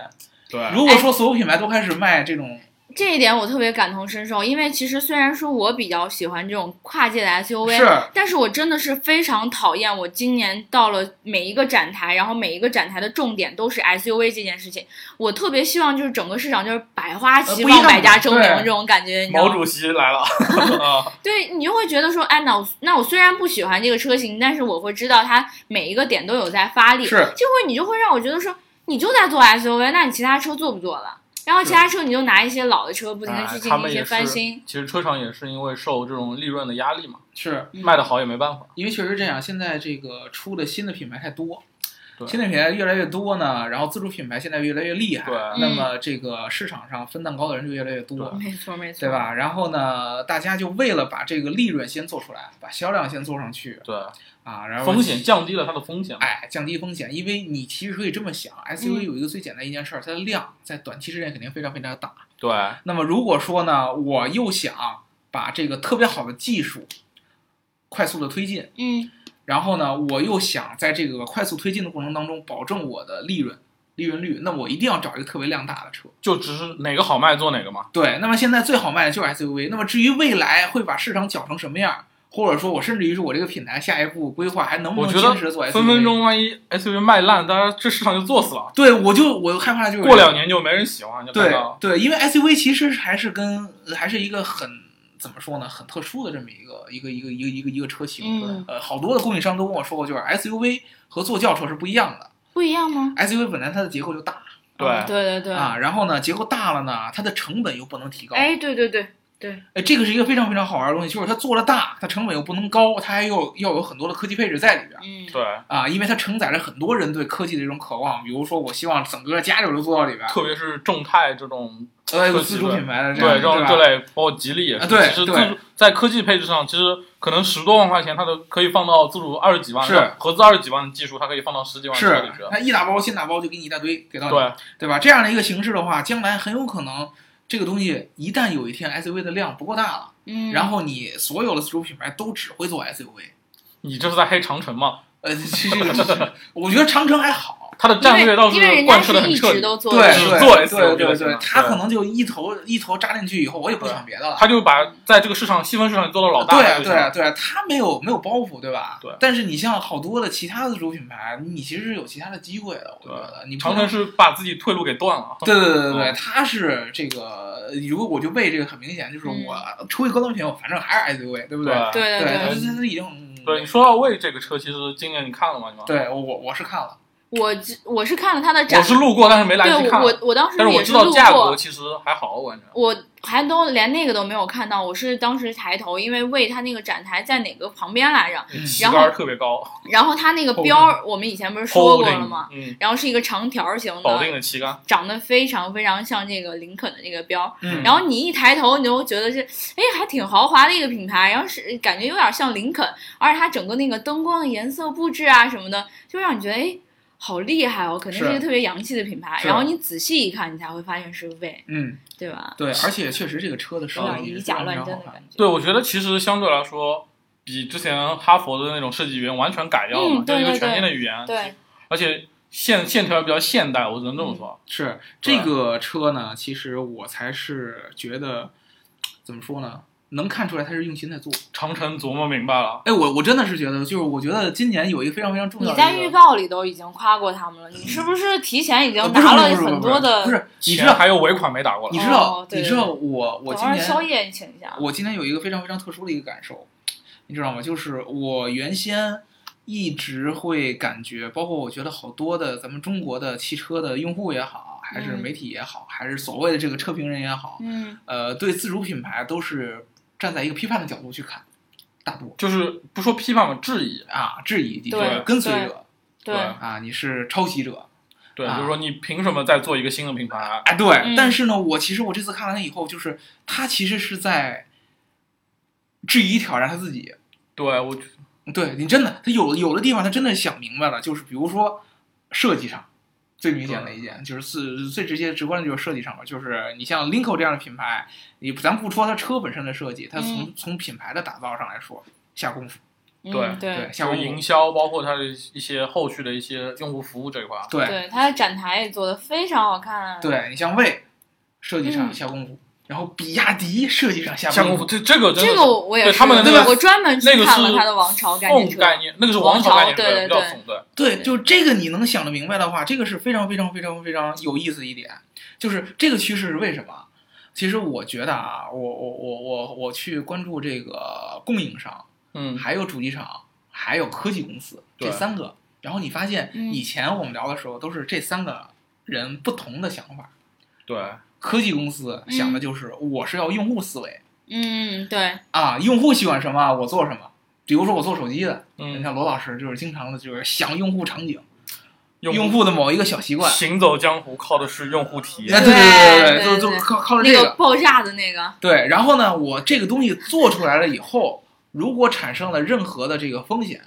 对，如果说所有品牌都开始卖这种，这一点我特别感同身受，因为其实虽然说我比较喜欢这种跨界的 SUV，是但是我真的是非常讨厌我今年到了每一个展台，然后每一个展台的重点都是 SUV 这件事情。我特别希望就是整个市场就是百花齐放、百家争鸣这种感觉？毛主席来了 啊！对你就会觉得说，哎，那我那我虽然不喜欢这个车型，但是我会知道它每一个点都有在发力，是就会你就会让我觉得说，你就在做 SUV，那你其他车做不做了？然后其他车你就拿一些老的车，不停的哎去进行一些他们也翻新。，其实车厂也是因为受这种利润的压力嘛，是嗯卖的好也没办法。因为确实这样，现在这个出的新的品牌太多，新的品牌越来越多呢，然后自主品牌现在越来越厉害，那么这个市场上分蛋糕的人就越来越多，没错没错，对？吧？然后呢，大家就为了把这个利润先做出来，把销量先做上去对，啊，然后风险降低了它的风险嘛。哎，降低风险，因为你其实可以这么想，SUV 有一个最简单一件事儿，它的量在短期之内肯定非常非常大。对，那么如果说呢，我又想把这个特别好的技术快速的推进，嗯然后呢，我又想在这个快速推进的过程当中保证我的利润利润率，那我一定要找一个特别量大的车。就只是哪个好卖做哪个嘛。对，那么现在最好卖的就是 SUV。那么至于未来会把市场搅成什么样，或者说我甚至于是我这个品牌下一步规划还能不能坚持做 SUV？分分钟万一 SUV 卖烂，当然这市场就做死了。对我就我害怕就是过两年就没人喜欢，就对到对，因为 SUV 其实还是跟还是一个很怎么说呢，很特殊的这么一个一个一个一个一个一个车型。嗯，呃，好多的供应商都跟我说过，就是 SUV 和坐轿车是不一样的。不一样吗？SUV 本来它的结构就大对嗯对对对，啊，然后呢，结构大了呢，它的成本又不能提高。哎，对对对对，哎，这个是一个非常非常好玩的东西，就是它做了大，它成本又不能高，它还要要有很多的科技配置在里边嗯，对，啊，因为它承载了很多人对科技的这种渴望。比如说，我希望整个家里都做到里边，特别是众泰这种呃，自主品牌的这对样，吧这种这类，包括吉利也是。啊对其实自对主在科技配置上，其实可能十多万块钱，它都可以放到自主二十几万，是合资二十几万的技术，它可以放到十几万的车里是去。它一打包先打包就给你一大堆给到你，对，对吧？这样的一个形式的话，将来很有可能这个东西一旦有一天 SUV 的量不够大了，嗯，然后你所有的自主品牌都只会做 SUV，你这是在黑长城吗？呃，这个这个，我觉得长城还好，它的战略倒是贯彻的很彻底。对对对 SUV 对对就行了，对它可能就一头一头扎进去以后，我也不想别的了。他就把在这个市场细分市场做到老大对。对啊对他，没有没有包袱，对吧？对但是你像好多的其他的自主品牌，你其实是有其他的机会的，我觉得你不能长城是把自己退路给断了。对对对对对，嗯是这个，如果我就为这个很明显，就是嗯我出一高端品，我反正还是 SUV，对不对？对对对，它对，它它已经嗯对，你说到魏这个车，其实今年你看了吗？你吗？对我我我是看了，我只我是看了他的展我，是路过，但是没来得及看。对我我当时但是我也路知道价格过，其实还好，我感觉。我还都连那个都没有看到，我是当时抬头，因为为他那个展台在哪个旁边来着，嗯旗杆特别高，然后他那个后标儿我们以前不是说过了吗？嗯，然后是一个长条形保定的，旗杆，长得非常非常像这个林肯的那个标，嗯，然后你一抬头，你就觉得是，哎，还挺豪华的一个品牌，然后是感觉有点像林肯，而且它整个那个灯光的颜色布置啊什么的，就让你觉得，哎，好厉害哦，肯定是一个特别洋气的品牌。然后你仔细一看，你才会发现是 V，，嗯，对吧？对，而且确实这个车的设有点计是以假乱真的感觉。对，我觉得其实相对来说，比之前哈佛的那种设计语言完全改掉了嘛，嗯对对就一个全新的语言，对，而且线线条比较现代，我只能这么说。是这个车呢，其实我才是觉得怎么说呢，能看出来他是用心在做。长城琢磨明白了，哎，我我真的是觉得，就是我觉得今年有一个非常非常重要的你在预告里都已经夸过他们了，你是不是提前已经拿了很多的？不是，你知道还有尾款没打过来你，知道你知道我我今等会儿宵年夜你请一下。我今天有一个非常非常特殊的一个感受，你知道吗？就是我原先一直会感觉，包括我觉得好多的咱们中国的汽车的用户也好，还是嗯媒体也好，还是所谓的这个车评人也好，嗯呃，对自主品牌都是站在一个批判的角度去看，大多就是不说批判吧，质疑。啊质疑你对是跟随者对对啊，你是抄袭者，对，啊就是说你凭什么再做一个新的品牌？哎，对，嗯但是呢，我其实我这次看完了以后，就是他其实是在质疑挑战他自己。对我对你真的，他有有的地方他真的想明白了，就是比如说设计上最明显的一点，就是最最直接直观的就是设计上吧，就是你像 Linko 这样的品牌，你咱不说它车本身的设计，它从、嗯从品牌的打造上来说下功夫，嗯对对对，下功夫营销，包括它的一些后续的一些用户服务这一块。对对，它的展台也做的非常好看。对，你像魏设计上嗯下功夫，然后比亚迪设计上下下功夫，这这个这个我也他们的那个我专门去看了他的王朝概念概念，那个是王朝概念车，对对对比较怂对。对，就这个你能想得明白的话，这个是非常非常非常非常有意思一点，就是这个趋势是为什么？其实我觉得啊，我我我我我去关注这个供应商，嗯，还有主机厂，还有科技公司这三个，然后你发现嗯以前我们聊的时候都是这三个人不同的想法。对，科技公司嗯想的就是我是要用户思维嗯，对，啊，用户喜欢什么我做什么。比如说我做手机的，你嗯，像罗老师就是经常的就是想用户场景，用用户的某一个小习惯。行走江湖靠的是用户体验。哎，对对对对，就对就靠靠着这个。个爆炸的那个，对，然后呢，我这个东西做出来了以后，如果产生了任何的这个风险，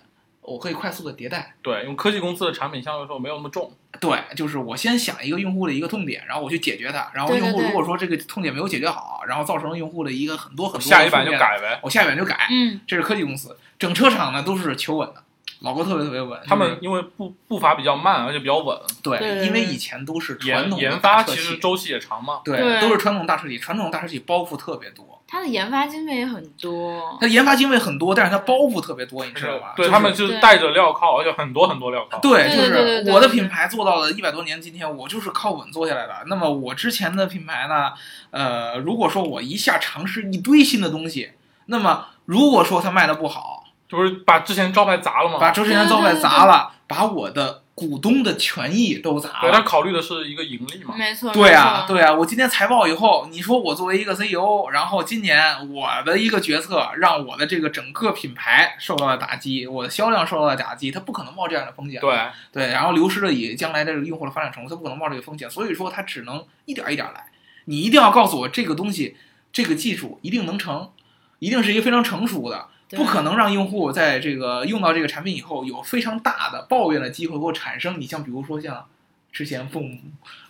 我可以快速的迭代。对，因为科技公司的产品相对来说没有那么重。对，就是我先想一个用户的一个痛点，然后我去解决它，然后用户如果说这个痛点没有解决好，然后造成了用户的一个很多很多下一版就，改呗。我下一版就改。嗯，这是科技公司，整车厂呢都是求稳的，老哥特别特别稳。他们因为步步伐比较慢，而且比较稳，对，因为以前都是传研统研发其实周期也长嘛。对对都是传统大车企，传统大车企包袱特别多。它的研发经费也很多。它研发经费很多，但是它包袱特别多，你知道吧？就是对他们就是带着镣铐，而且很多很多镣铐。对，就是我的品牌做到了一百多年，今天我就是靠稳做下来的。那么我之前的品牌呢，呃，如果说我一下尝试一堆新的东西，那么如果说它卖的不好，就是把之前招牌砸了吗。把之前的招牌砸了，把我的股东的权益都砸了对他。考虑的是一个盈利嘛。没错，对啊，对啊，我今天财报以后，你说我作为一个 CEO，然后今年我的一个决策让我的这个整个品牌受到了打击，我的销量受到了打击，他不可能冒这样的风险。对，对，然后流失了以将来的用户的发展程度，他不可能冒这个风险，所以说他只能一点一点来。你一定要告诉我这个东西，这个技术一定能成，一定是一个非常成熟的，对不可能让用户在这个用到这个产品以后有非常大的抱怨的机会或产生。你像比如说像之前蹦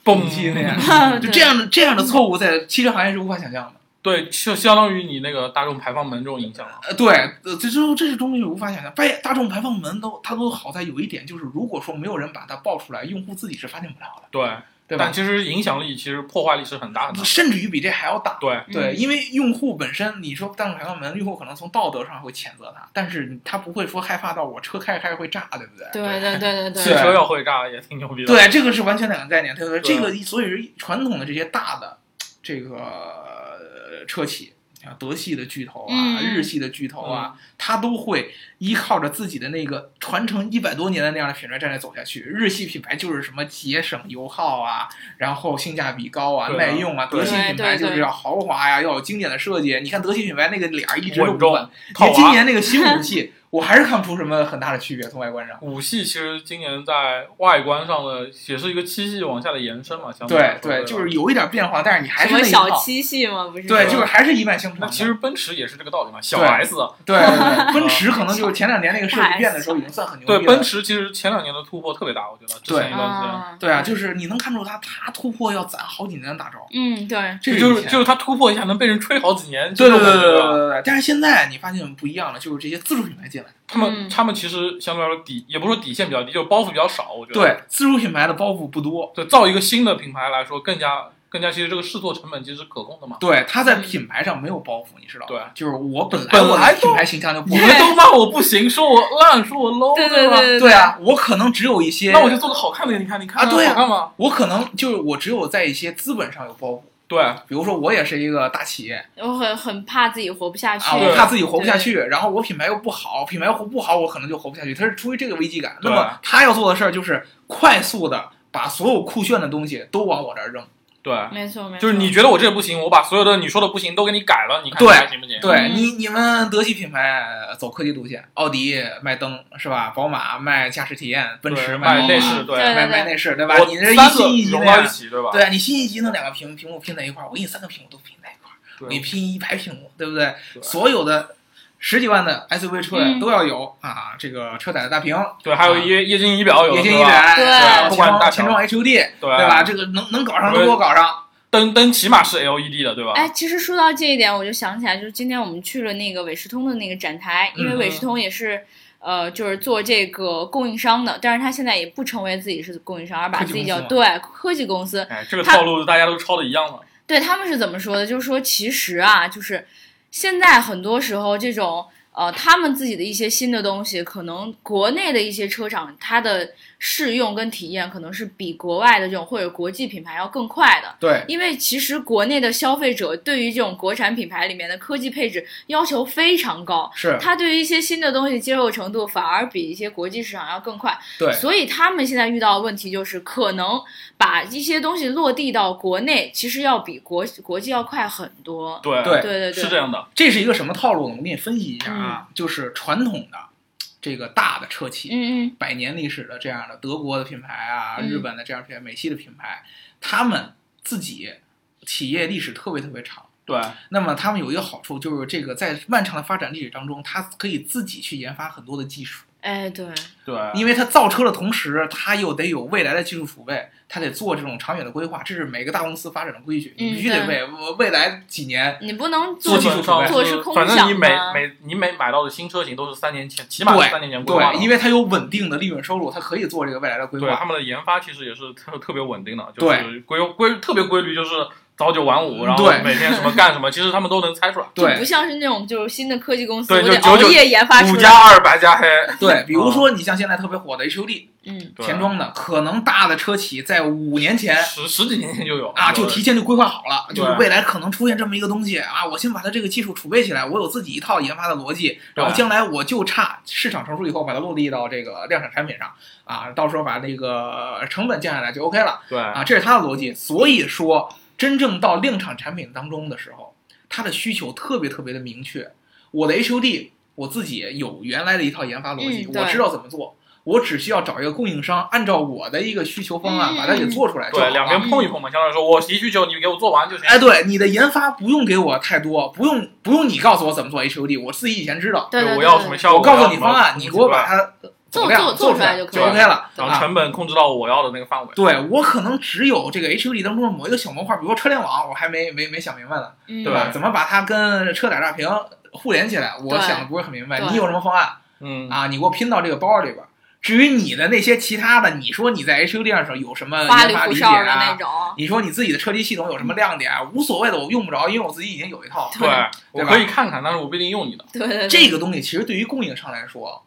蹦机那样，就这样的这样的错误在汽车行业是无法想象的。对，就相当于你那个大众排放门这种影响了。呃，对，呃，这这这是东西无法想象。发现大众排放门都它都好在有一点，就是如果说没有人把它爆出来，用户自己是发现不了的，对，对吧但？其实影响力其实破坏力是很大的。甚至于比这还要大。对，对，嗯因为用户本身，你说大众排放门，用户可能从道德上会谴责他，但是他不会说害怕到我车开着开着会炸，对不对？对对对对对汽，车要会炸也挺牛逼的。对，这个是完全两个概念，对不对？这个所以是传统的这些大的这个呃车企啊，德系的巨头啊，嗯日系的巨头啊，它都会依靠着自己的那个传承一百多年的那样的品牌战略走下去。日系品牌就是什么节省油耗啊，然后性价比高啊，啊耐用啊；德系品牌就是要豪华呀，要有经典的设计。你看德系品牌那个脸儿一直都稳重不换，你今。年那个新武器，我还是看不出什么很大的区别，从外观上。五系其实今年在外观上的也是一个七系往下的延伸嘛，相来说对对，就是有一点变化，但是你还什么是那一套。小七系嘛？不是？对，就是还是一脉相承。那其实奔驰也是这个道理嘛，小 S。对对对，奔驰可能就是前两年那个设计变的时候已经算很牛逼了。对，奔驰其实前两年的突破特别大，我觉得之前一段时间。啊，对啊，就是你能看出它，它突破要攒好几年的大招。嗯，对，这就是就是它突破一下能被人吹好几年，对对对对对对。但是现在你发现不一样了，就是这些自主品牌进来，他们嗯他们其实相对来说底也不是说底线比较低，就是包袱比较少，我觉得。对自主品牌的包袱不多。对，造一个新的品牌来说，更加更加，其实这个试错成本其实是可控的嘛。对，它在品牌上没有包袱，你知道吗？对就是我本来本来品牌形象就不你。们都骂我不行，说我烂，说我 low，对对吧对对对啊，我可能只有一些，那我就做个好看的给你看，你看啊对啊好看吗？我可能就是我只有在一些资本上有包袱，对，比如说我也是一个大企业，我很很怕自己活不下去。啊，我怕自己活不下去，然后我品牌又不好，品牌又活不好，我可能就活不下去。他是出于这个危机感。那么他要做的事儿就是快速的把所有酷炫的东西都往我这儿扔。对，没错没错，就是你觉得我这不行，我把所有的你说的不行都给你改了，你看对行不行？对嗯你，你们德系品牌走科技路线，奥迪卖灯是吧？宝马卖驾驶体验，奔驰卖内饰，对卖卖内饰，对吧？你这一个新一级融到一，起，对吧？对你新一级弄两个屏屏幕拼在一块儿，我给你三个屏幕都拼在一块儿，我给你拼一排屏幕，对不对？对所有的十几万的 SUV 车嗯都要有啊，这个车载的大屏，对，还有液液晶仪表有液？晶仪表，对前不管大前装 HUD，对对吧？？这个能能搞上都给我搞上，灯灯起码是 LED 的，对吧？哎，其实说到这一点，我就想起来，就是今天我们去了那个伟士通的那个展台，因为嗯伟士通也是。呃，就是做这个供应商的，但是他现在也不成为自己是供应商，而把自己叫对科技公司。哎，这个套路大家都抄的一样的。对他们是怎么说的？就是说，其实啊，就是现在很多时候这种呃，他们自己的一些新的东西，可能国内的一些车厂它的试用跟体验，可能是比国外的这种或者国际品牌要更快的。对，因为其实国内的消费者对于这种国产品牌里面的科技配置要求非常高，是，他对于一些新的东西接受程度反而比一些国际市场要更快。对，所以他们现在遇到的问题就是，可能把一些东西落地到国内，其实要比国国际要快很多。对对对对对，是这样的。这是一个什么套路呢？我给你分析一下啊，就是传统的这个大的车企，嗯嗯百年历史的这样的德国的品牌啊，嗯日本的这样的品牌，美系的品牌，他们自己企业历史特别特别长。对那么他们有一个好处，就是这个在漫长的发展历史当中，它可以自己去研发很多的技术，哎对，对，因为它造车的同时，它又得有未来的技术储备，它得做这种长远的规划，这是每个大公司发展的规矩，你必须得嗯为未来几年你不能做做技术储备做是空反正你每每你每买到的新车型都是三年前，起码是三年前规划的对，因为它有稳定的利润收入，它可以做这个未来的规划。对他们的研发其实也是特特别稳定的，就是规规特别规律，就是早九晚五，嗯然后每天什么干什么，其实他们都能猜出来。对。不像是那种就是新的科技公司，对就熬夜研发出来。五加二白加黑，对，比如说你像现在特别火的 HUD 嗯，对。前装的，可能大的车企在五年前十十几年前就有啊，就提前就规划好了，就是未来可能出现这么一个东西啊，我先把它这个技术储备起来，我有自己一套研发的逻辑，然后将来我就差市场成熟以后把它落地到这个量产产品上啊，到时候把那个成本降下来就 OK 了对。啊，这是他的逻辑。所以说，真正到量产产品当中的时候，它的需求特别特别的明确。我的 HUD 我自己有原来的一套研发逻辑，嗯我知道怎么做。我只需要找一个供应商，按照我的一个需求方案嗯把它给做出来就好对，两边碰一碰嘛，相当于说我提需求，你给我做完就行。哎，对，你的研发不用给我太多，不用不用你告诉我怎么做 HUD，我自己以前知道。我要什么效果，我告诉你方案，你给我把它做做做出来就 OK 了。啊，然后成本控制到我要的那个范围。对我可能只有这个 HUD 当中的某一个小模块，比如说车联网，我还没没没想明白呢，嗯对吧？怎么把它跟车载大屏互联起来，我想的不是很明白。你有什么方案嗯，啊？你给我拼到这个包里边。至于你的那些其他的，你说你在 HUD 上有什么花里研发理解胡哨的那啊？种。你说你自己的车机系统有什么亮点啊？无所谓的，我用不着，因为我自己已经有一套。对，我可以看看，但是我不一定用你的。对对对，这个东西其实对于供应商来说，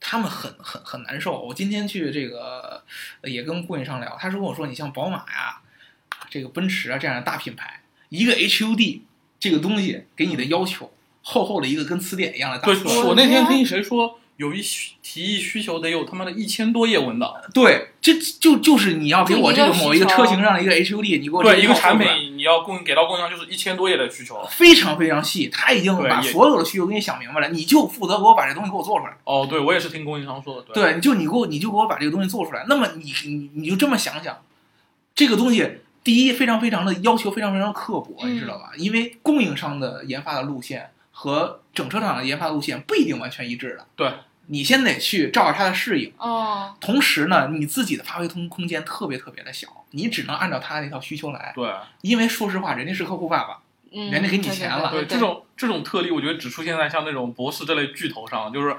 他们很很很难受。我今天去这个呃也跟供应商聊，他是跟我说，你像宝马呀、这个奔驰啊这样的大品牌，一个 HUD 这个东西给你的要求，厚厚的一个跟词典一样的大对，我那天听谁说，有一需提议需求得有他妈的一千多页文档。对，这就就是你要给我这个某一个车型上的一个 HUD，你给我对，一个产品你要供给到供应商就是一千多页的需求。非常非常细，他已经把所有的需求给你想明白了，你就负责给我把这东西给我做出来。哦，对我也是听供应商说的。对，就你给我，你就给我把这个东西做出来。那么你你你就这么想想，这个东西第一非常非常的要求非常非常刻薄，嗯你知道吧？因为供应商的研发的路线和整车厂的研发路线不一定完全一致的。对，你先得去照着他的适应。哦，同时呢，你自己的发挥空空间特别特别的小，你只能按照他那套需求来。对因为说实话，人家是客户爸爸，嗯，人家给你钱了对，对对这种这种特例，我觉得只出现在像那种博士这类巨头上，就是举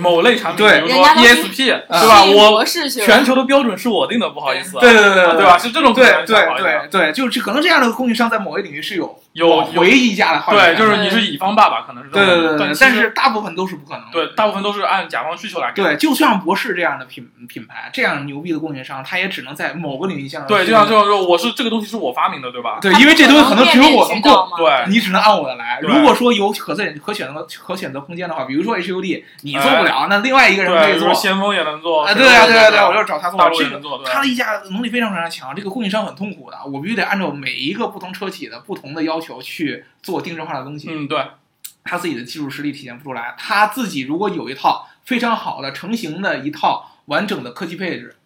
某类产品，对比如说人家都是 ESP，啊对吧？我全球的标准是我定的，不好意思啊，对对对对吧？是这种对对对对，就是可能这样的供应商在某一领域是有有有回一家的对，就是你是乙方爸爸，可能是这对对对对，但是大部分都是不可能的。对大部分都是按甲方需求来。对，就像博士这样的品品牌，这样牛逼的供应商，他也只能在某个领域下对，就像就像说，我是这个东西是我发明的，对吧？对，因为这东西可能只有我能供，对你只能按我的来。如果说有可选可选择可选择空间的话，比如说 HUD 你做不了，那另外一个人可对，以做。先锋也能做啊，对啊，对啊，对啊，我就找他做大。陆这个也能做，他的议价能力非常非常强，这个供应商很痛苦的，我必须得按照每一个不同车企的不同的要求去做定制化的东西。嗯，对，他自己的技术实力体现不出来，他自己如果有一套非常好的成型的一套完整的科技配置，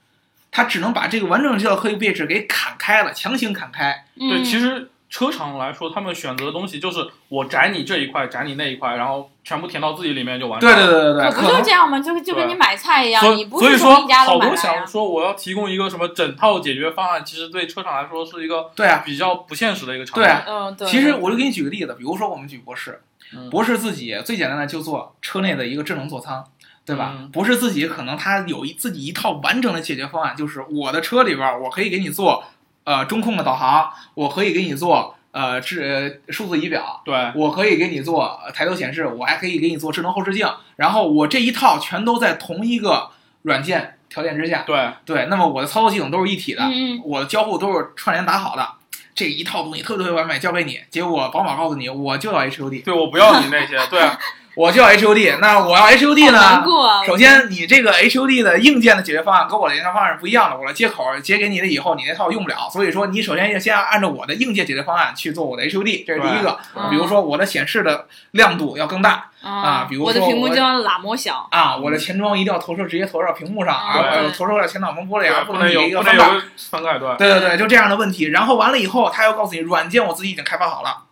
他只能把这个完整的这套科技配置给砍开了，强行砍开。对，嗯其实车厂来说，他们选择的东西就是我窄你这一块，窄你那一块，然后全部填到自己里面就完事对儿了。对对对对，可不就这样吗？就就跟你买菜一样，所以你不是从一家好多。想说我要提供一个什么整套解决方案，其实对车厂来说是一个对啊。比较不现实的一个场景。对啊嗯，对。其实我就给你举个例子，比如说我们举博士，嗯博士自己最简单的就做车内的一个智能座舱，对吧？嗯博士自己可能他有一自己一套完整的解决方案，就是我的车里边儿我可以给你做呃中控的导航，我可以给你做呃智呃数字仪表，对。我可以给你做呃抬头显示，我还可以给你做智能后视镜，然后我这一套全都在同一个软件条件之下，对。对，那么我的操作系统都是一体的，嗯嗯，我的交互都是串联打好的，这一套东西特别特别完美，交给你，结果宝马告诉你我就要 HUD，对，我不要你那些，对啊，我就要 HUD，那我要 HUD 呢？过啊。首先，你这个 HUD 的硬件的解决方案跟我的解决方案是不一样的。我的接口接给你了以后，你那套用不了，所以说你首先要先按照我的硬件解决方案去做我的 HUD，这是第一个。比如说我的显示的亮度要更大啊比如我的说我屏幕就要喇模小。啊，我的前装一定要投射直接投射到屏幕上，而对呃投射到前挡风玻璃，啊不能有不能有一个翻盖。个翻盖，对。对对对，就这样的问题。然后完了以后，他又告诉你，软件我自己已经开发好了。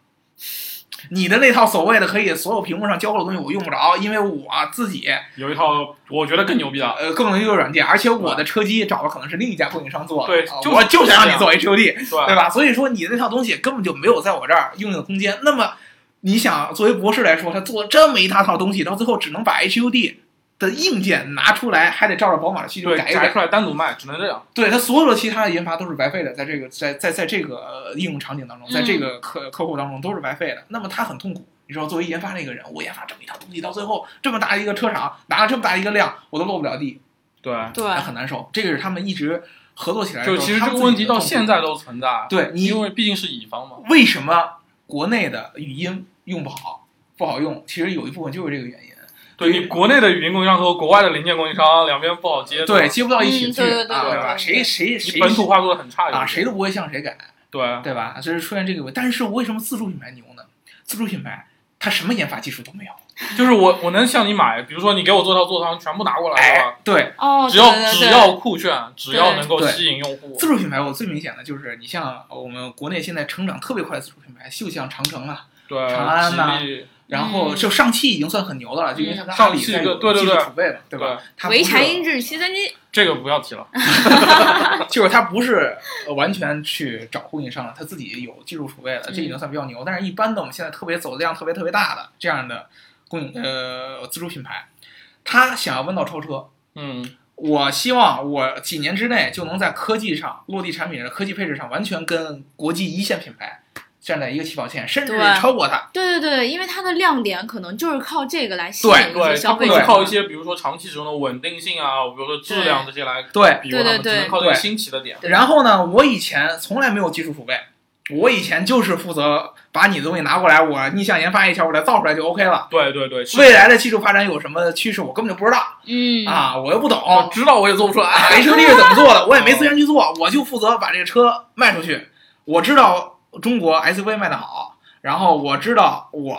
你的那套所谓的可以所有屏幕上交互的东西我用不着，因为我自己有一套我觉得更牛逼的，呃更牛逼的软件，而且我的车机找的可能是另一家供应商做的，对就我就想让你做 HUD，对对吧？所以说你的那套东西根本就没有在我这儿应用的空间。那么你想，作为博士来说，他做这么一大套东西，到最后只能把 HUD 的硬件拿出来，还得照着宝马的需求对，改一改。出来单独卖，只能这样。对他所有的其他的研发都是白费的，在这个在在在这个呃应用场景当中，在这个客客户当中都是白费的。那么他很痛苦，你知道，作为研发那个人，我研发这么一套东西，到最后这么大一个车厂拿了这么大一个量，我都落不了地，对，对，很难受。这个是他们一直合作起来的时候，就其实这个问题到现在都存在，对你因为毕竟是乙方嘛。为什么国内的语音用不好，不好用？其实有一部分就是这个原因。对你国内的语音供应商和国外的零件供应商两边不好接，对，接不到一起去，嗯对对对啊，对吧？谁谁谁本土化做的很差啊，谁都不会向谁改，对。对吧？就是出现这个问题。但是为什么自主品牌牛呢？自主品牌它什么研发技术都没有，就是我我能向你买，比如说你给我做套座舱，全部拿过来，对吧？哎，对，哦，只要对对对。只要酷炫，只要对对能够吸引用户，自主品牌我最明显的就是你像我们国内现在成长特别快的自主品牌，就像长城啊，对，长安呐然后嗯。就上汽已经算很牛的了，就因为它跟阿上汽里在有技术对。对对储备嘛，对吧？它不潍是柴英智七三七，这个不要提了，就是它不是呃完全去找供应商了，它自己有技术储备了，这已嗯经算比较牛。但是一般的我们现在特别走的量特别特别大的这样的供应呃自主品牌，它想要弯道超车。嗯，我希望我几年之内就能在科技上落地产品的科技配置上完全跟国际一线品牌站在一个起跑线，甚至对超过它。对对对，因为它的亮点可能就是靠这个来吸引对一些对，它消费者不能。靠一些比如说长期使用的稳定性啊，比如说质量这些来对，比划他们，对对只能靠这个新奇的点。然后呢，我以前从来没有技术储备，我以前就是负责把你的东西拿过来，我逆向研发一下，我再造出来就 OK 了。对对对，未来的技术发展有什么趋势，我根本就不知道嗯，啊，我又不懂。知道我也做不出啊来。HUD 是怎么做的，我也没资源去做，我就负责把这个车卖出去。我知道中国 SUV 卖的好，然后我知道我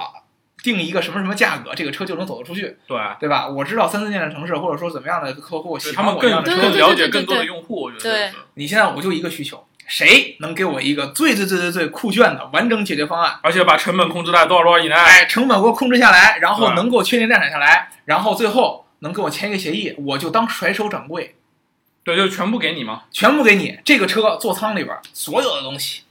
定一个什么什么价格，这个车就能走得出去，对，对吧？我知道三四线的城市或者说怎么样的客户他们更欢我这样的车更对对了解更多的用户，我觉得对。你现在我就一个需求，谁能给我一个最最最最最酷炫的完整解决方案？而且把成本控制在多少多少以内。哎，成本给我控制下来，然后对能够确定量产下来，然后最后能跟我签一个协议，我就当甩手掌柜，对，就全部给你嘛。全部给你。这个车座舱里边所有的东西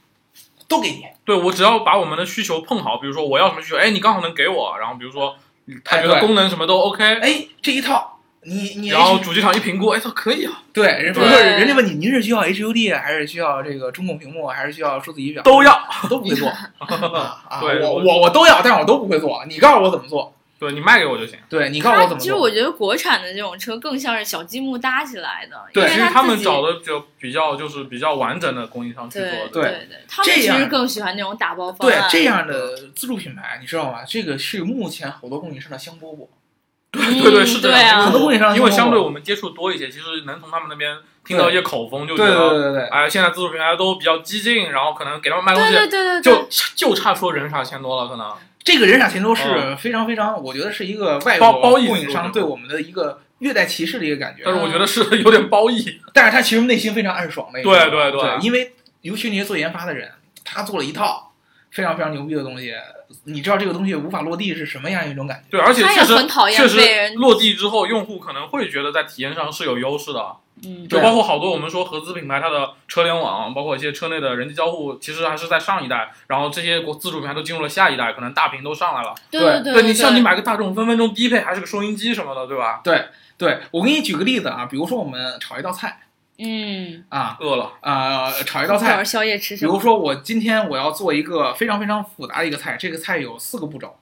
都给你。对我只要把我们的需求碰好，比如说我要什么需求，哎，你刚好能给我，然后比如说他觉得功能什么都 OK，哎，这一套你你然后主机厂一评估，哎他，可以啊，对人说人家问你，您是需要 HUD 还是需要这个中控屏幕，还是需要数字仪表？都要。都不会做！对我我我我都要，但是我都不会做。你告诉我怎么做，对你卖给我就行。对你告诉我怎么。其实我觉得国产的这种车更像是小积木搭起来的，对因为其实他们找的就比较就是比较完整的供应商去做对的。对对对，他们其实更喜欢那种打包方案。对这样的自主品牌，你知道吗？这个是目前好多供应商的香饽饽，对对对是这对样，啊很多供应商因为相对我我们接触多一些，其实能从他们那边听到一些口风，就觉对对得，对对对，哎，现在自主品牌都比较激进，然后可能给他们卖东西对西对对对，就就差说人傻钱多了，可能。这个人傻钱多是嗯非常非常，我觉得是一个外国供应商对我们的一个略带歧视的一个感觉。但是我觉得是有点褒义。但是他其实内心非常暗爽的。对对对对因为尤其那些做研发的人，他做了一套非常非常牛逼的东西，你知道这个东西无法落地是什么样一种感觉？对，而且确实很讨厌确实落地之后，用户可能会觉得在体验上是有优势的。嗯对就包括好多我们说合资品牌，它的车联网，包括一些车内的人机交互，其实还是在上一代，然后这些国自主品牌都进入了下一代，可能大屏都上来了。对对对你像你买个大众，分分钟低配还是个收音机什么的，对吧？对对我给你举个例子啊，比如说我们炒一道菜嗯，啊饿了，啊、炒一道菜宵夜吃比什么？如说我今天我要做一个非常非常复杂的一个菜，这个菜有四个步骤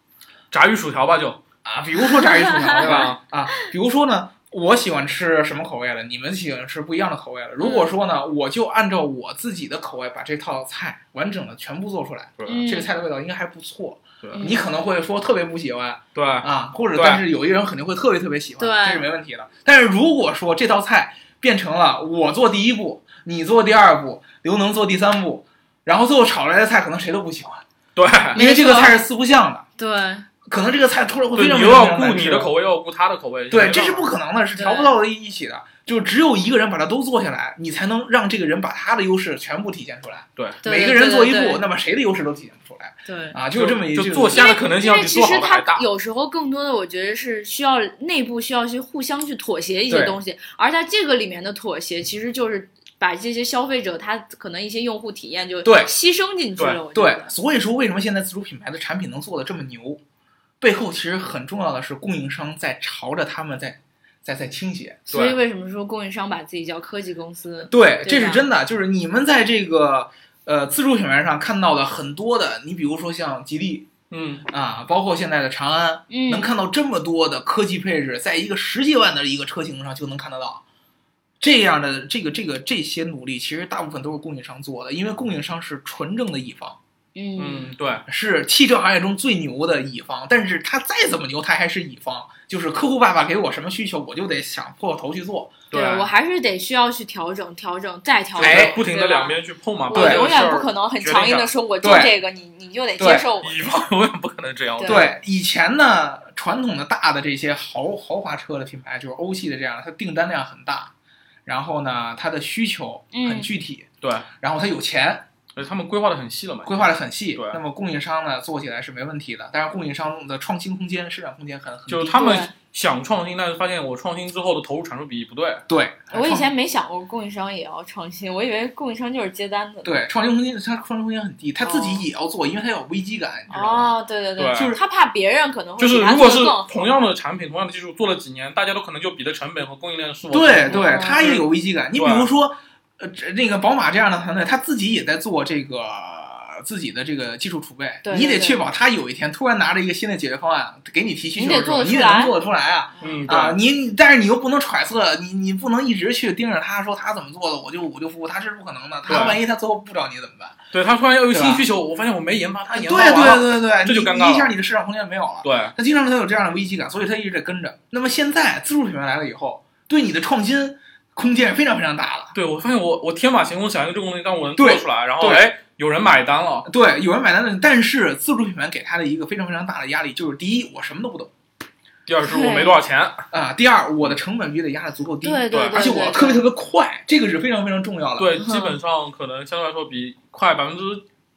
炸鱼薯条吧就，啊，比如说炸鱼薯条，对吧吧？啊，比如说呢，我喜欢吃什么口味的，你们喜欢吃不一样的口味的。如果说呢，我就按照我自己的口味把这套菜完整的全部做出来，嗯这个菜的味道应该还不错。嗯你可能会说特别不喜欢对，啊，或者但是有一个人肯定会特别特别喜欢，对这是没问题的。但是如果说这道菜变成了我做第一步，你做第二步，刘能做第三步，然后最后炒出来的菜可能谁都不喜欢，对，因为这个菜是四不像的，对，可能这个菜突然会非对，常你又要顾非常难吃你的口味，又要顾他的口味，对，这是不可能的，是调不到一起的。就只有一个人把它都做下来，你才能让这个人把他的优势全部体现出来。对，每个人做一步，那么谁的优势都体现不出来对。啊！就是这么一就句做虾的可能性因为要比做其实它好的还大。有时候更多的，我觉得是需要内部需要去互相去妥协一些东西，而在这个里面的妥协，其实就是把这些消费者他可能一些用户体验就对牺牲进去了。我觉对，所以说为什么现在自主品牌的产品能做的这么牛，背后其实很重要的是供应商在朝着他们在在在倾斜。所以为什么说供应商把自己叫科技公司？对，对这是真的，就是你们在这个呃自主品牌上看到的很多的，你比如说像吉利嗯，啊，包括现在的长安，嗯能看到这么多的科技配置，在一个十几万的一个车型上就能看得到。这样的这个这个这些努力，其实大部分都是供应商做的，因为供应商是纯正的乙方，嗯嗯，对，是汽车行业中最牛的乙方。但是他再怎么牛，他还是乙方，就是客户爸爸给我什么需求，我就得想破头去做。对我还是得需要去调整、调整再调整，哎不停的两边去碰嘛，我把这个事儿永远不可能很强硬的说，我就这个，你你就得接受我。乙方永远不可能这样。对对，以前呢，传统的大的这些豪豪华车的品牌，就是欧系的这样，它订单量很大，然后呢，它的需求很嗯具体，对，然后它有钱，而且他们规划的很细了嘛。规划的很细对。那么供应商呢，做起来是没问题的，但是供应商的创新空间、市场空间很很。就是他们想创新，但是发现我创新之后的投入产出比不对。对，我以前没想过供应商也要创新，我以为供应商就是接单的。对创新空间，它创新空间很低，他自己也要做，因为他有危机感，你知道吗？哦，对对对就是他怕别人可能会就是如果是同样的产品、同样的技术做了几年，大家都可能就比的成本和供应链是否对对，嗯他也有危机感。你比如说，呃，这那个宝马这样的团队，他自己也在做这个自己的这个技术储备，对对对你得确保他有一天突然拿着一个新的解决方案给你提需求的时候，你得能做得出来啊。嗯，啊，你你但是你又不能揣测，你你不能一直去盯着他说他怎么做的，我就我就服务，他是不可能的。他万一他最后不找你怎么办？对他突然要有新需求，我发现我没研发，他研发完了，对对对，这就尴尬了一下你的市场空间没有了。对他经常他有这样的危机感，所以他一直在跟着。那么现在自主品牌来了以后，对你的创新空间非常非常大了。对，我发现我我天马行空想一个这个东西，但我能做出来，然后对哎，有人买单了，对，有人买单了，但是自主品牌给他的一个非常非常大的压力就是：第一，我什么都不懂第二是我没多少钱，啊；第二，我的成本必须得压的足够低，对对，而且我要特别特别快，这个是非常非常重要的。，对，嗯基本上可能相对来说比快百分之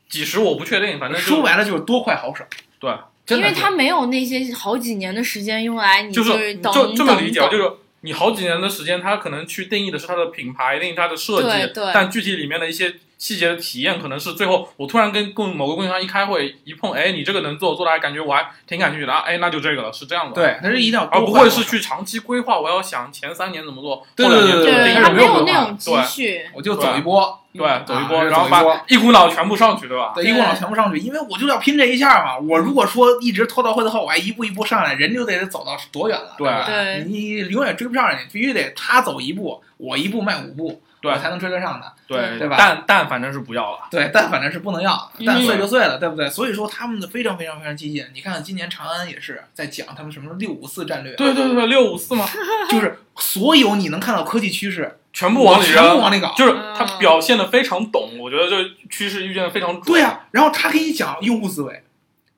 几十，我不确定，反正说白了就是多快好省。对，因为他没有那些好几年的时间用来你就是等就这么理解就是你好几年的时间，他可能去定义的是它的品牌，定义它的设计，但具体里面的一些细节的体验，可能是最后我突然跟供某个供应商一开会一碰，哎，你这个能做，做的还感觉我还挺感兴趣的，啊，哎，那就这个了，是这样的。，对，但是一定要而不会是去长期规划，我要想前三年怎么做，对对对对他没有那种积蓄，我就走一波，对，走一波，啊然后把一股脑全部上去，对吧？对，一股脑全部上去，因为我就要拼这一下嘛。我如果说一直拖到会的话，我还一步一步上来，人就得走到多远了，对？对你永远追不上人家，必须得他走一步，我一步迈五步，对才能追得上的。对对吧但但反正是不要了。对，但反正是不能要，但嗯碎就碎了，对不对？所以说他们的非常非常非常激进。你看看今年长安也是在讲他们什么六五四战略，对对对，六五四嘛，就是所有你能看到科技趋势，全部往里扔，全部往里搞。就是他表现的非常懂，我觉得这趋势预见的非常准。对呀、然后他给你讲用户思维，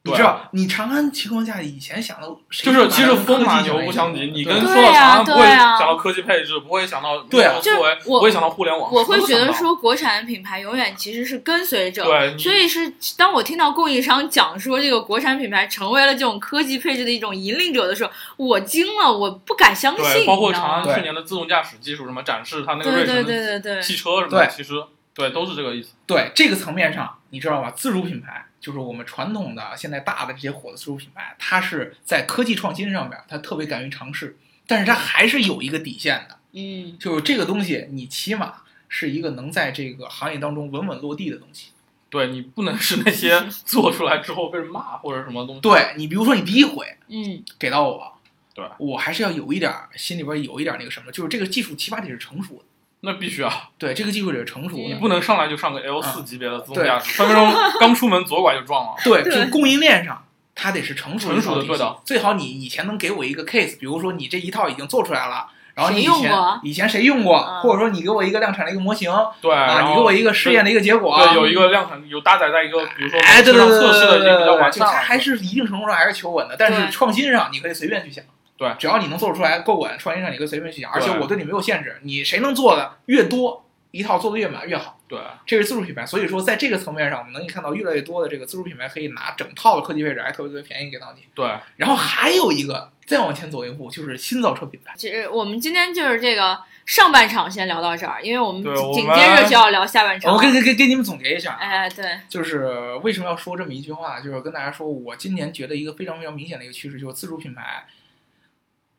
你对知道，你长安情况下以前想的，就是其实风马牛不相及，你跟对说到长安不会想到科技配置，不会想到对啊用户思维，我不会想到互联网，我会觉得说，国产的品牌永远其实是跟随者，对所以是当我听到供应商讲说这个国产品牌成为了这种科技配置的一种引领者的时候，我惊了，我不敢相信。对，包括长安去年的自动驾驶技术什么展示，它那个对对瑞城对对对的汽车什么其实对都是这个意思。对这个层面上，你知道吧？自主品牌就是我们传统的现在大的这些火的自主品牌，它是在科技创新上面，它特别敢于尝试，但是它还是有一个底线的，嗯，就是这个东西你起码是一个能在这个行业当中稳稳落地的东西。对你不能是那些 做出来之后被人骂或者什么东西。对你，比如说你第一回嗯，给到我，对我还是要有一点儿心里边有一点儿那个什么，就是这个技术起码得是成熟的。那必须啊，对，这个技术得是成熟的。你不能上来就上个 L 啊四级别的自动驾驶，分分钟刚出门左拐就撞了。对，对就供应链上，它得是成熟成熟的最好你以前能给我一个 case，比如说你这一套已经做出来了，然后你以前以前谁用过，嗯或者说你给我一个量产的一个模型对，啊，然后你给我一个试验的一个结果，对，有一个量产，有搭载在一个比如说哎，对对车上对对测试的已经比较完就善了，它还是一定程度上还是求稳的，但是创新上你可以随便去想。对只要你能做出来够稳，创新上你可以随便去想，而且我对你没有限制，你谁能做的越多，一套做的越满越好。对这是自主品牌，所以说在这个层面上，我们能看到越来越多的这个自主品牌可以拿整套的科技配置还特别特别便宜给到你。对，然后还有一个再往前走一步，就是新造车品牌。其实我们今天就是这个上半场先聊到这儿，因为我们紧接着就要聊下半场了。我给给给给你们总结一下，哎，对，就是为什么要说这么一句话，就是跟大家说，我今年觉得一个非常非常明显的一个趋势，就是自主品牌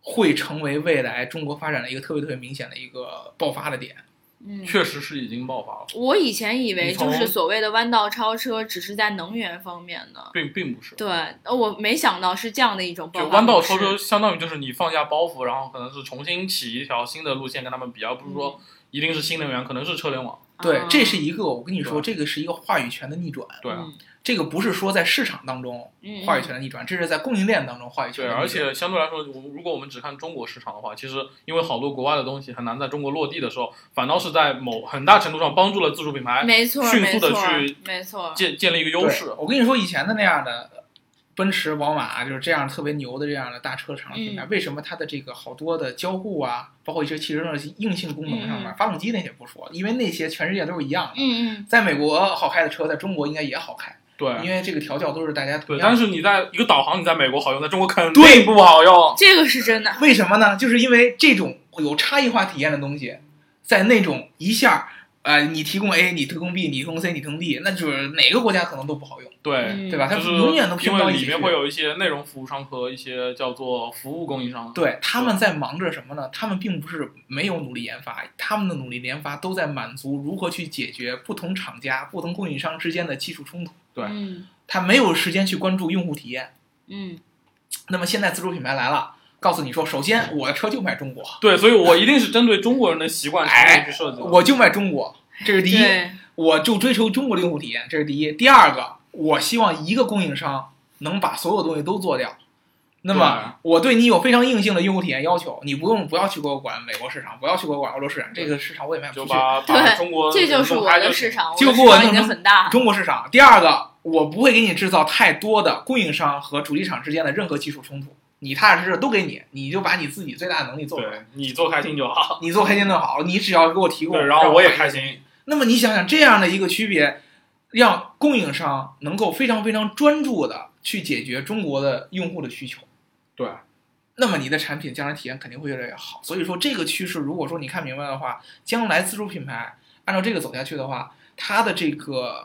会成为未来中国发展的一个特别特别明显的一个爆发的点。嗯，确实是已经爆发了，我以前以为就是所谓的弯道超车，只是在能源方面的。并并不是。对，呃我没想到是这样的一种爆就发弯道超车，相当于就是你放下包袱，然后可能是重新起一条新的路线跟他们比，而不是说一定是新能源，可能是车联网。对，啊这是一个我跟你说，这个是一个话语权的逆转。对啊，嗯这个不是说在市场当中嗯话语权的逆转，这是在供应链当中话语权对，的逆转。而且相对来说，我如果我们只看中国市场的话，其实因为好多国外的东西很难在中国落地的时候，反倒是在某很大程度上帮助了自主品牌没错，迅速的去没错，建建立一个优势。我跟你说，以前的那样的奔驰、宝马，就是这样特别牛的这样的大车厂品嗯牌，为什么它的这个好多的交互啊，包括一些汽车上的硬性功能上面，嗯发动机那些不说，因为那些全世界都是一样的。嗯嗯，在美国好开的车，在中国应该也好开，对因为这个调教都是大家同对。但是你在一个导航，你在美国好用，在中国肯对定不好用。这个是真的。为什么呢？就是因为这种有差异化体验的东西，在那种一下，呃，你提供 A，你提供 B，你提供 C，你提供 D，那就是哪个国家可能都不好用，对，嗯对吧？它永远都拼因不到一起因为里面会有一些内容服务商和一些叫做服务供应商。对，他们在忙着什么呢？他们并不是没有努力研发，他们的努力研发都在满足如何去解决不同厂家、不同供应商之间的技术冲突。对嗯他没有时间去关注用户体验。嗯那么现在自主品牌来了，告诉你说，首先我的车就卖中国，对，所以我一定是针对中国人的习惯哎去设计的。我就卖中国，这是第一。我就追求中国的用户体验，这是第一。第二个，我希望一个供应商能把所有东西都做掉。那么我对你有非常硬性的用户体验要求，你不用不要去给我管美国市场，不要去给我管欧洲市场，这个市场我也卖不出去。就把把对中国这就是我的市场，我就给我弄成很大。中国市场。第二个，我不会给你制造太多的供应商和主机厂之间的任何技术冲突，你踏踏实实都给你，你就把你自己最大的能力做出来，对你做开心就好。你做开心就好，你只要给我提供，然后我也开心。那么你想想这样的一个区别，让供应商能够非常非常专注的去解决中国的用户的需求，对，那么你的产品将来体验肯定会越来越好。所以说这个趋势，如果说你看明白的话，将来自主品牌按照这个走下去的话，它的这个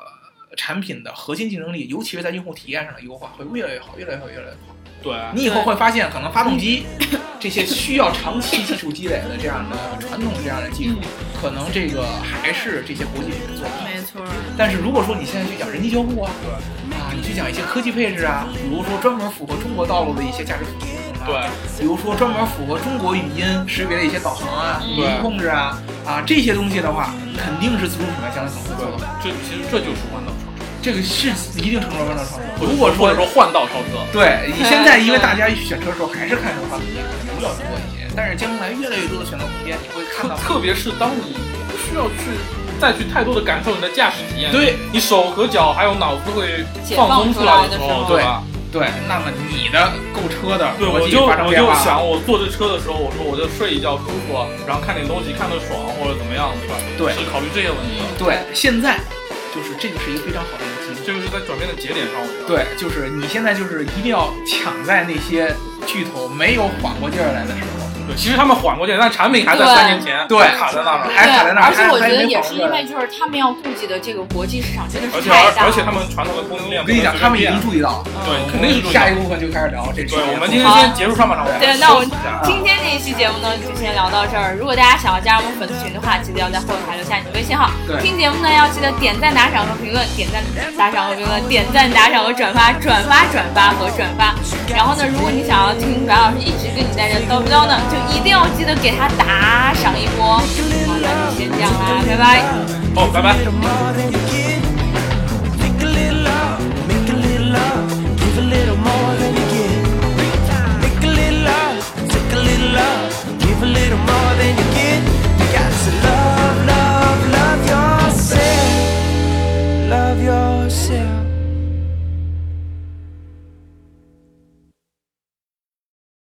产品的核心竞争力，尤其是在用户体验上的优化，会越来越好，越来越好，越来越好。对，你以后会发现，可能发动机 这些需要长期技术积累的这样的传统这样的技术，可能这个还是这些国际品牌做的。没错，但是如果说你现在去讲人机交互啊，啊，你去讲一些科技配置啊，比如说专门符合中国道路的一些驾驶辅助功能啊，对，比如说专门符合中国语音识别的一些导航啊、语音控制啊，啊这些东西的话，肯定是自主品牌将来可能会做的。这其实这就是弯道超车，这个是一定程度上弯道超车。如果说说换道超车，对你现在，因为大家选车的时候还是看这个发动机，可能比较多一些。但是将来越来越多的选择空间，你会看到特特别是当你不需要去再去太多的感受你的驾驶体验，对你手和脚还有脑子会放松出来的时候，对吧？对，那么你的购车的对，我就我就想，我坐这车的时候，我说我就睡一觉舒服，然后看点东西看得爽或者怎么样，对吧？对是考虑这些问题的。对，现在就是这个是一个非常好的一个机会。这个是在转变的节点上，我觉得。对，就是你现在就是一定要抢在那些巨头没有缓过劲儿来的时候。对，其实他们缓过去，但产品还在三年前，对卡在那儿。还卡在那儿而且我觉得也是因为就是他们要顾及的这个国际市场真的是太大了。而而且他们传统的供应链，我跟你讲，他们已经注意到了。对嗯肯定是下一个部分就开始聊这个。对，我们今天先结束上半场，对，那我们今天这一期节目呢，就先聊到这儿。如果大家想要加入我们粉丝群的话，记得要在后台留下你的微信号。对听节目呢，要记得点赞、打赏和评论，点赞、打赏和评论，点赞、打赏和转发，转发、转发和转发。然后呢，如果你想要听白老师一直跟你在这叨不叨呢，就一定要记得给他打赏一波。好了就先这样啦拜拜。哦拜拜。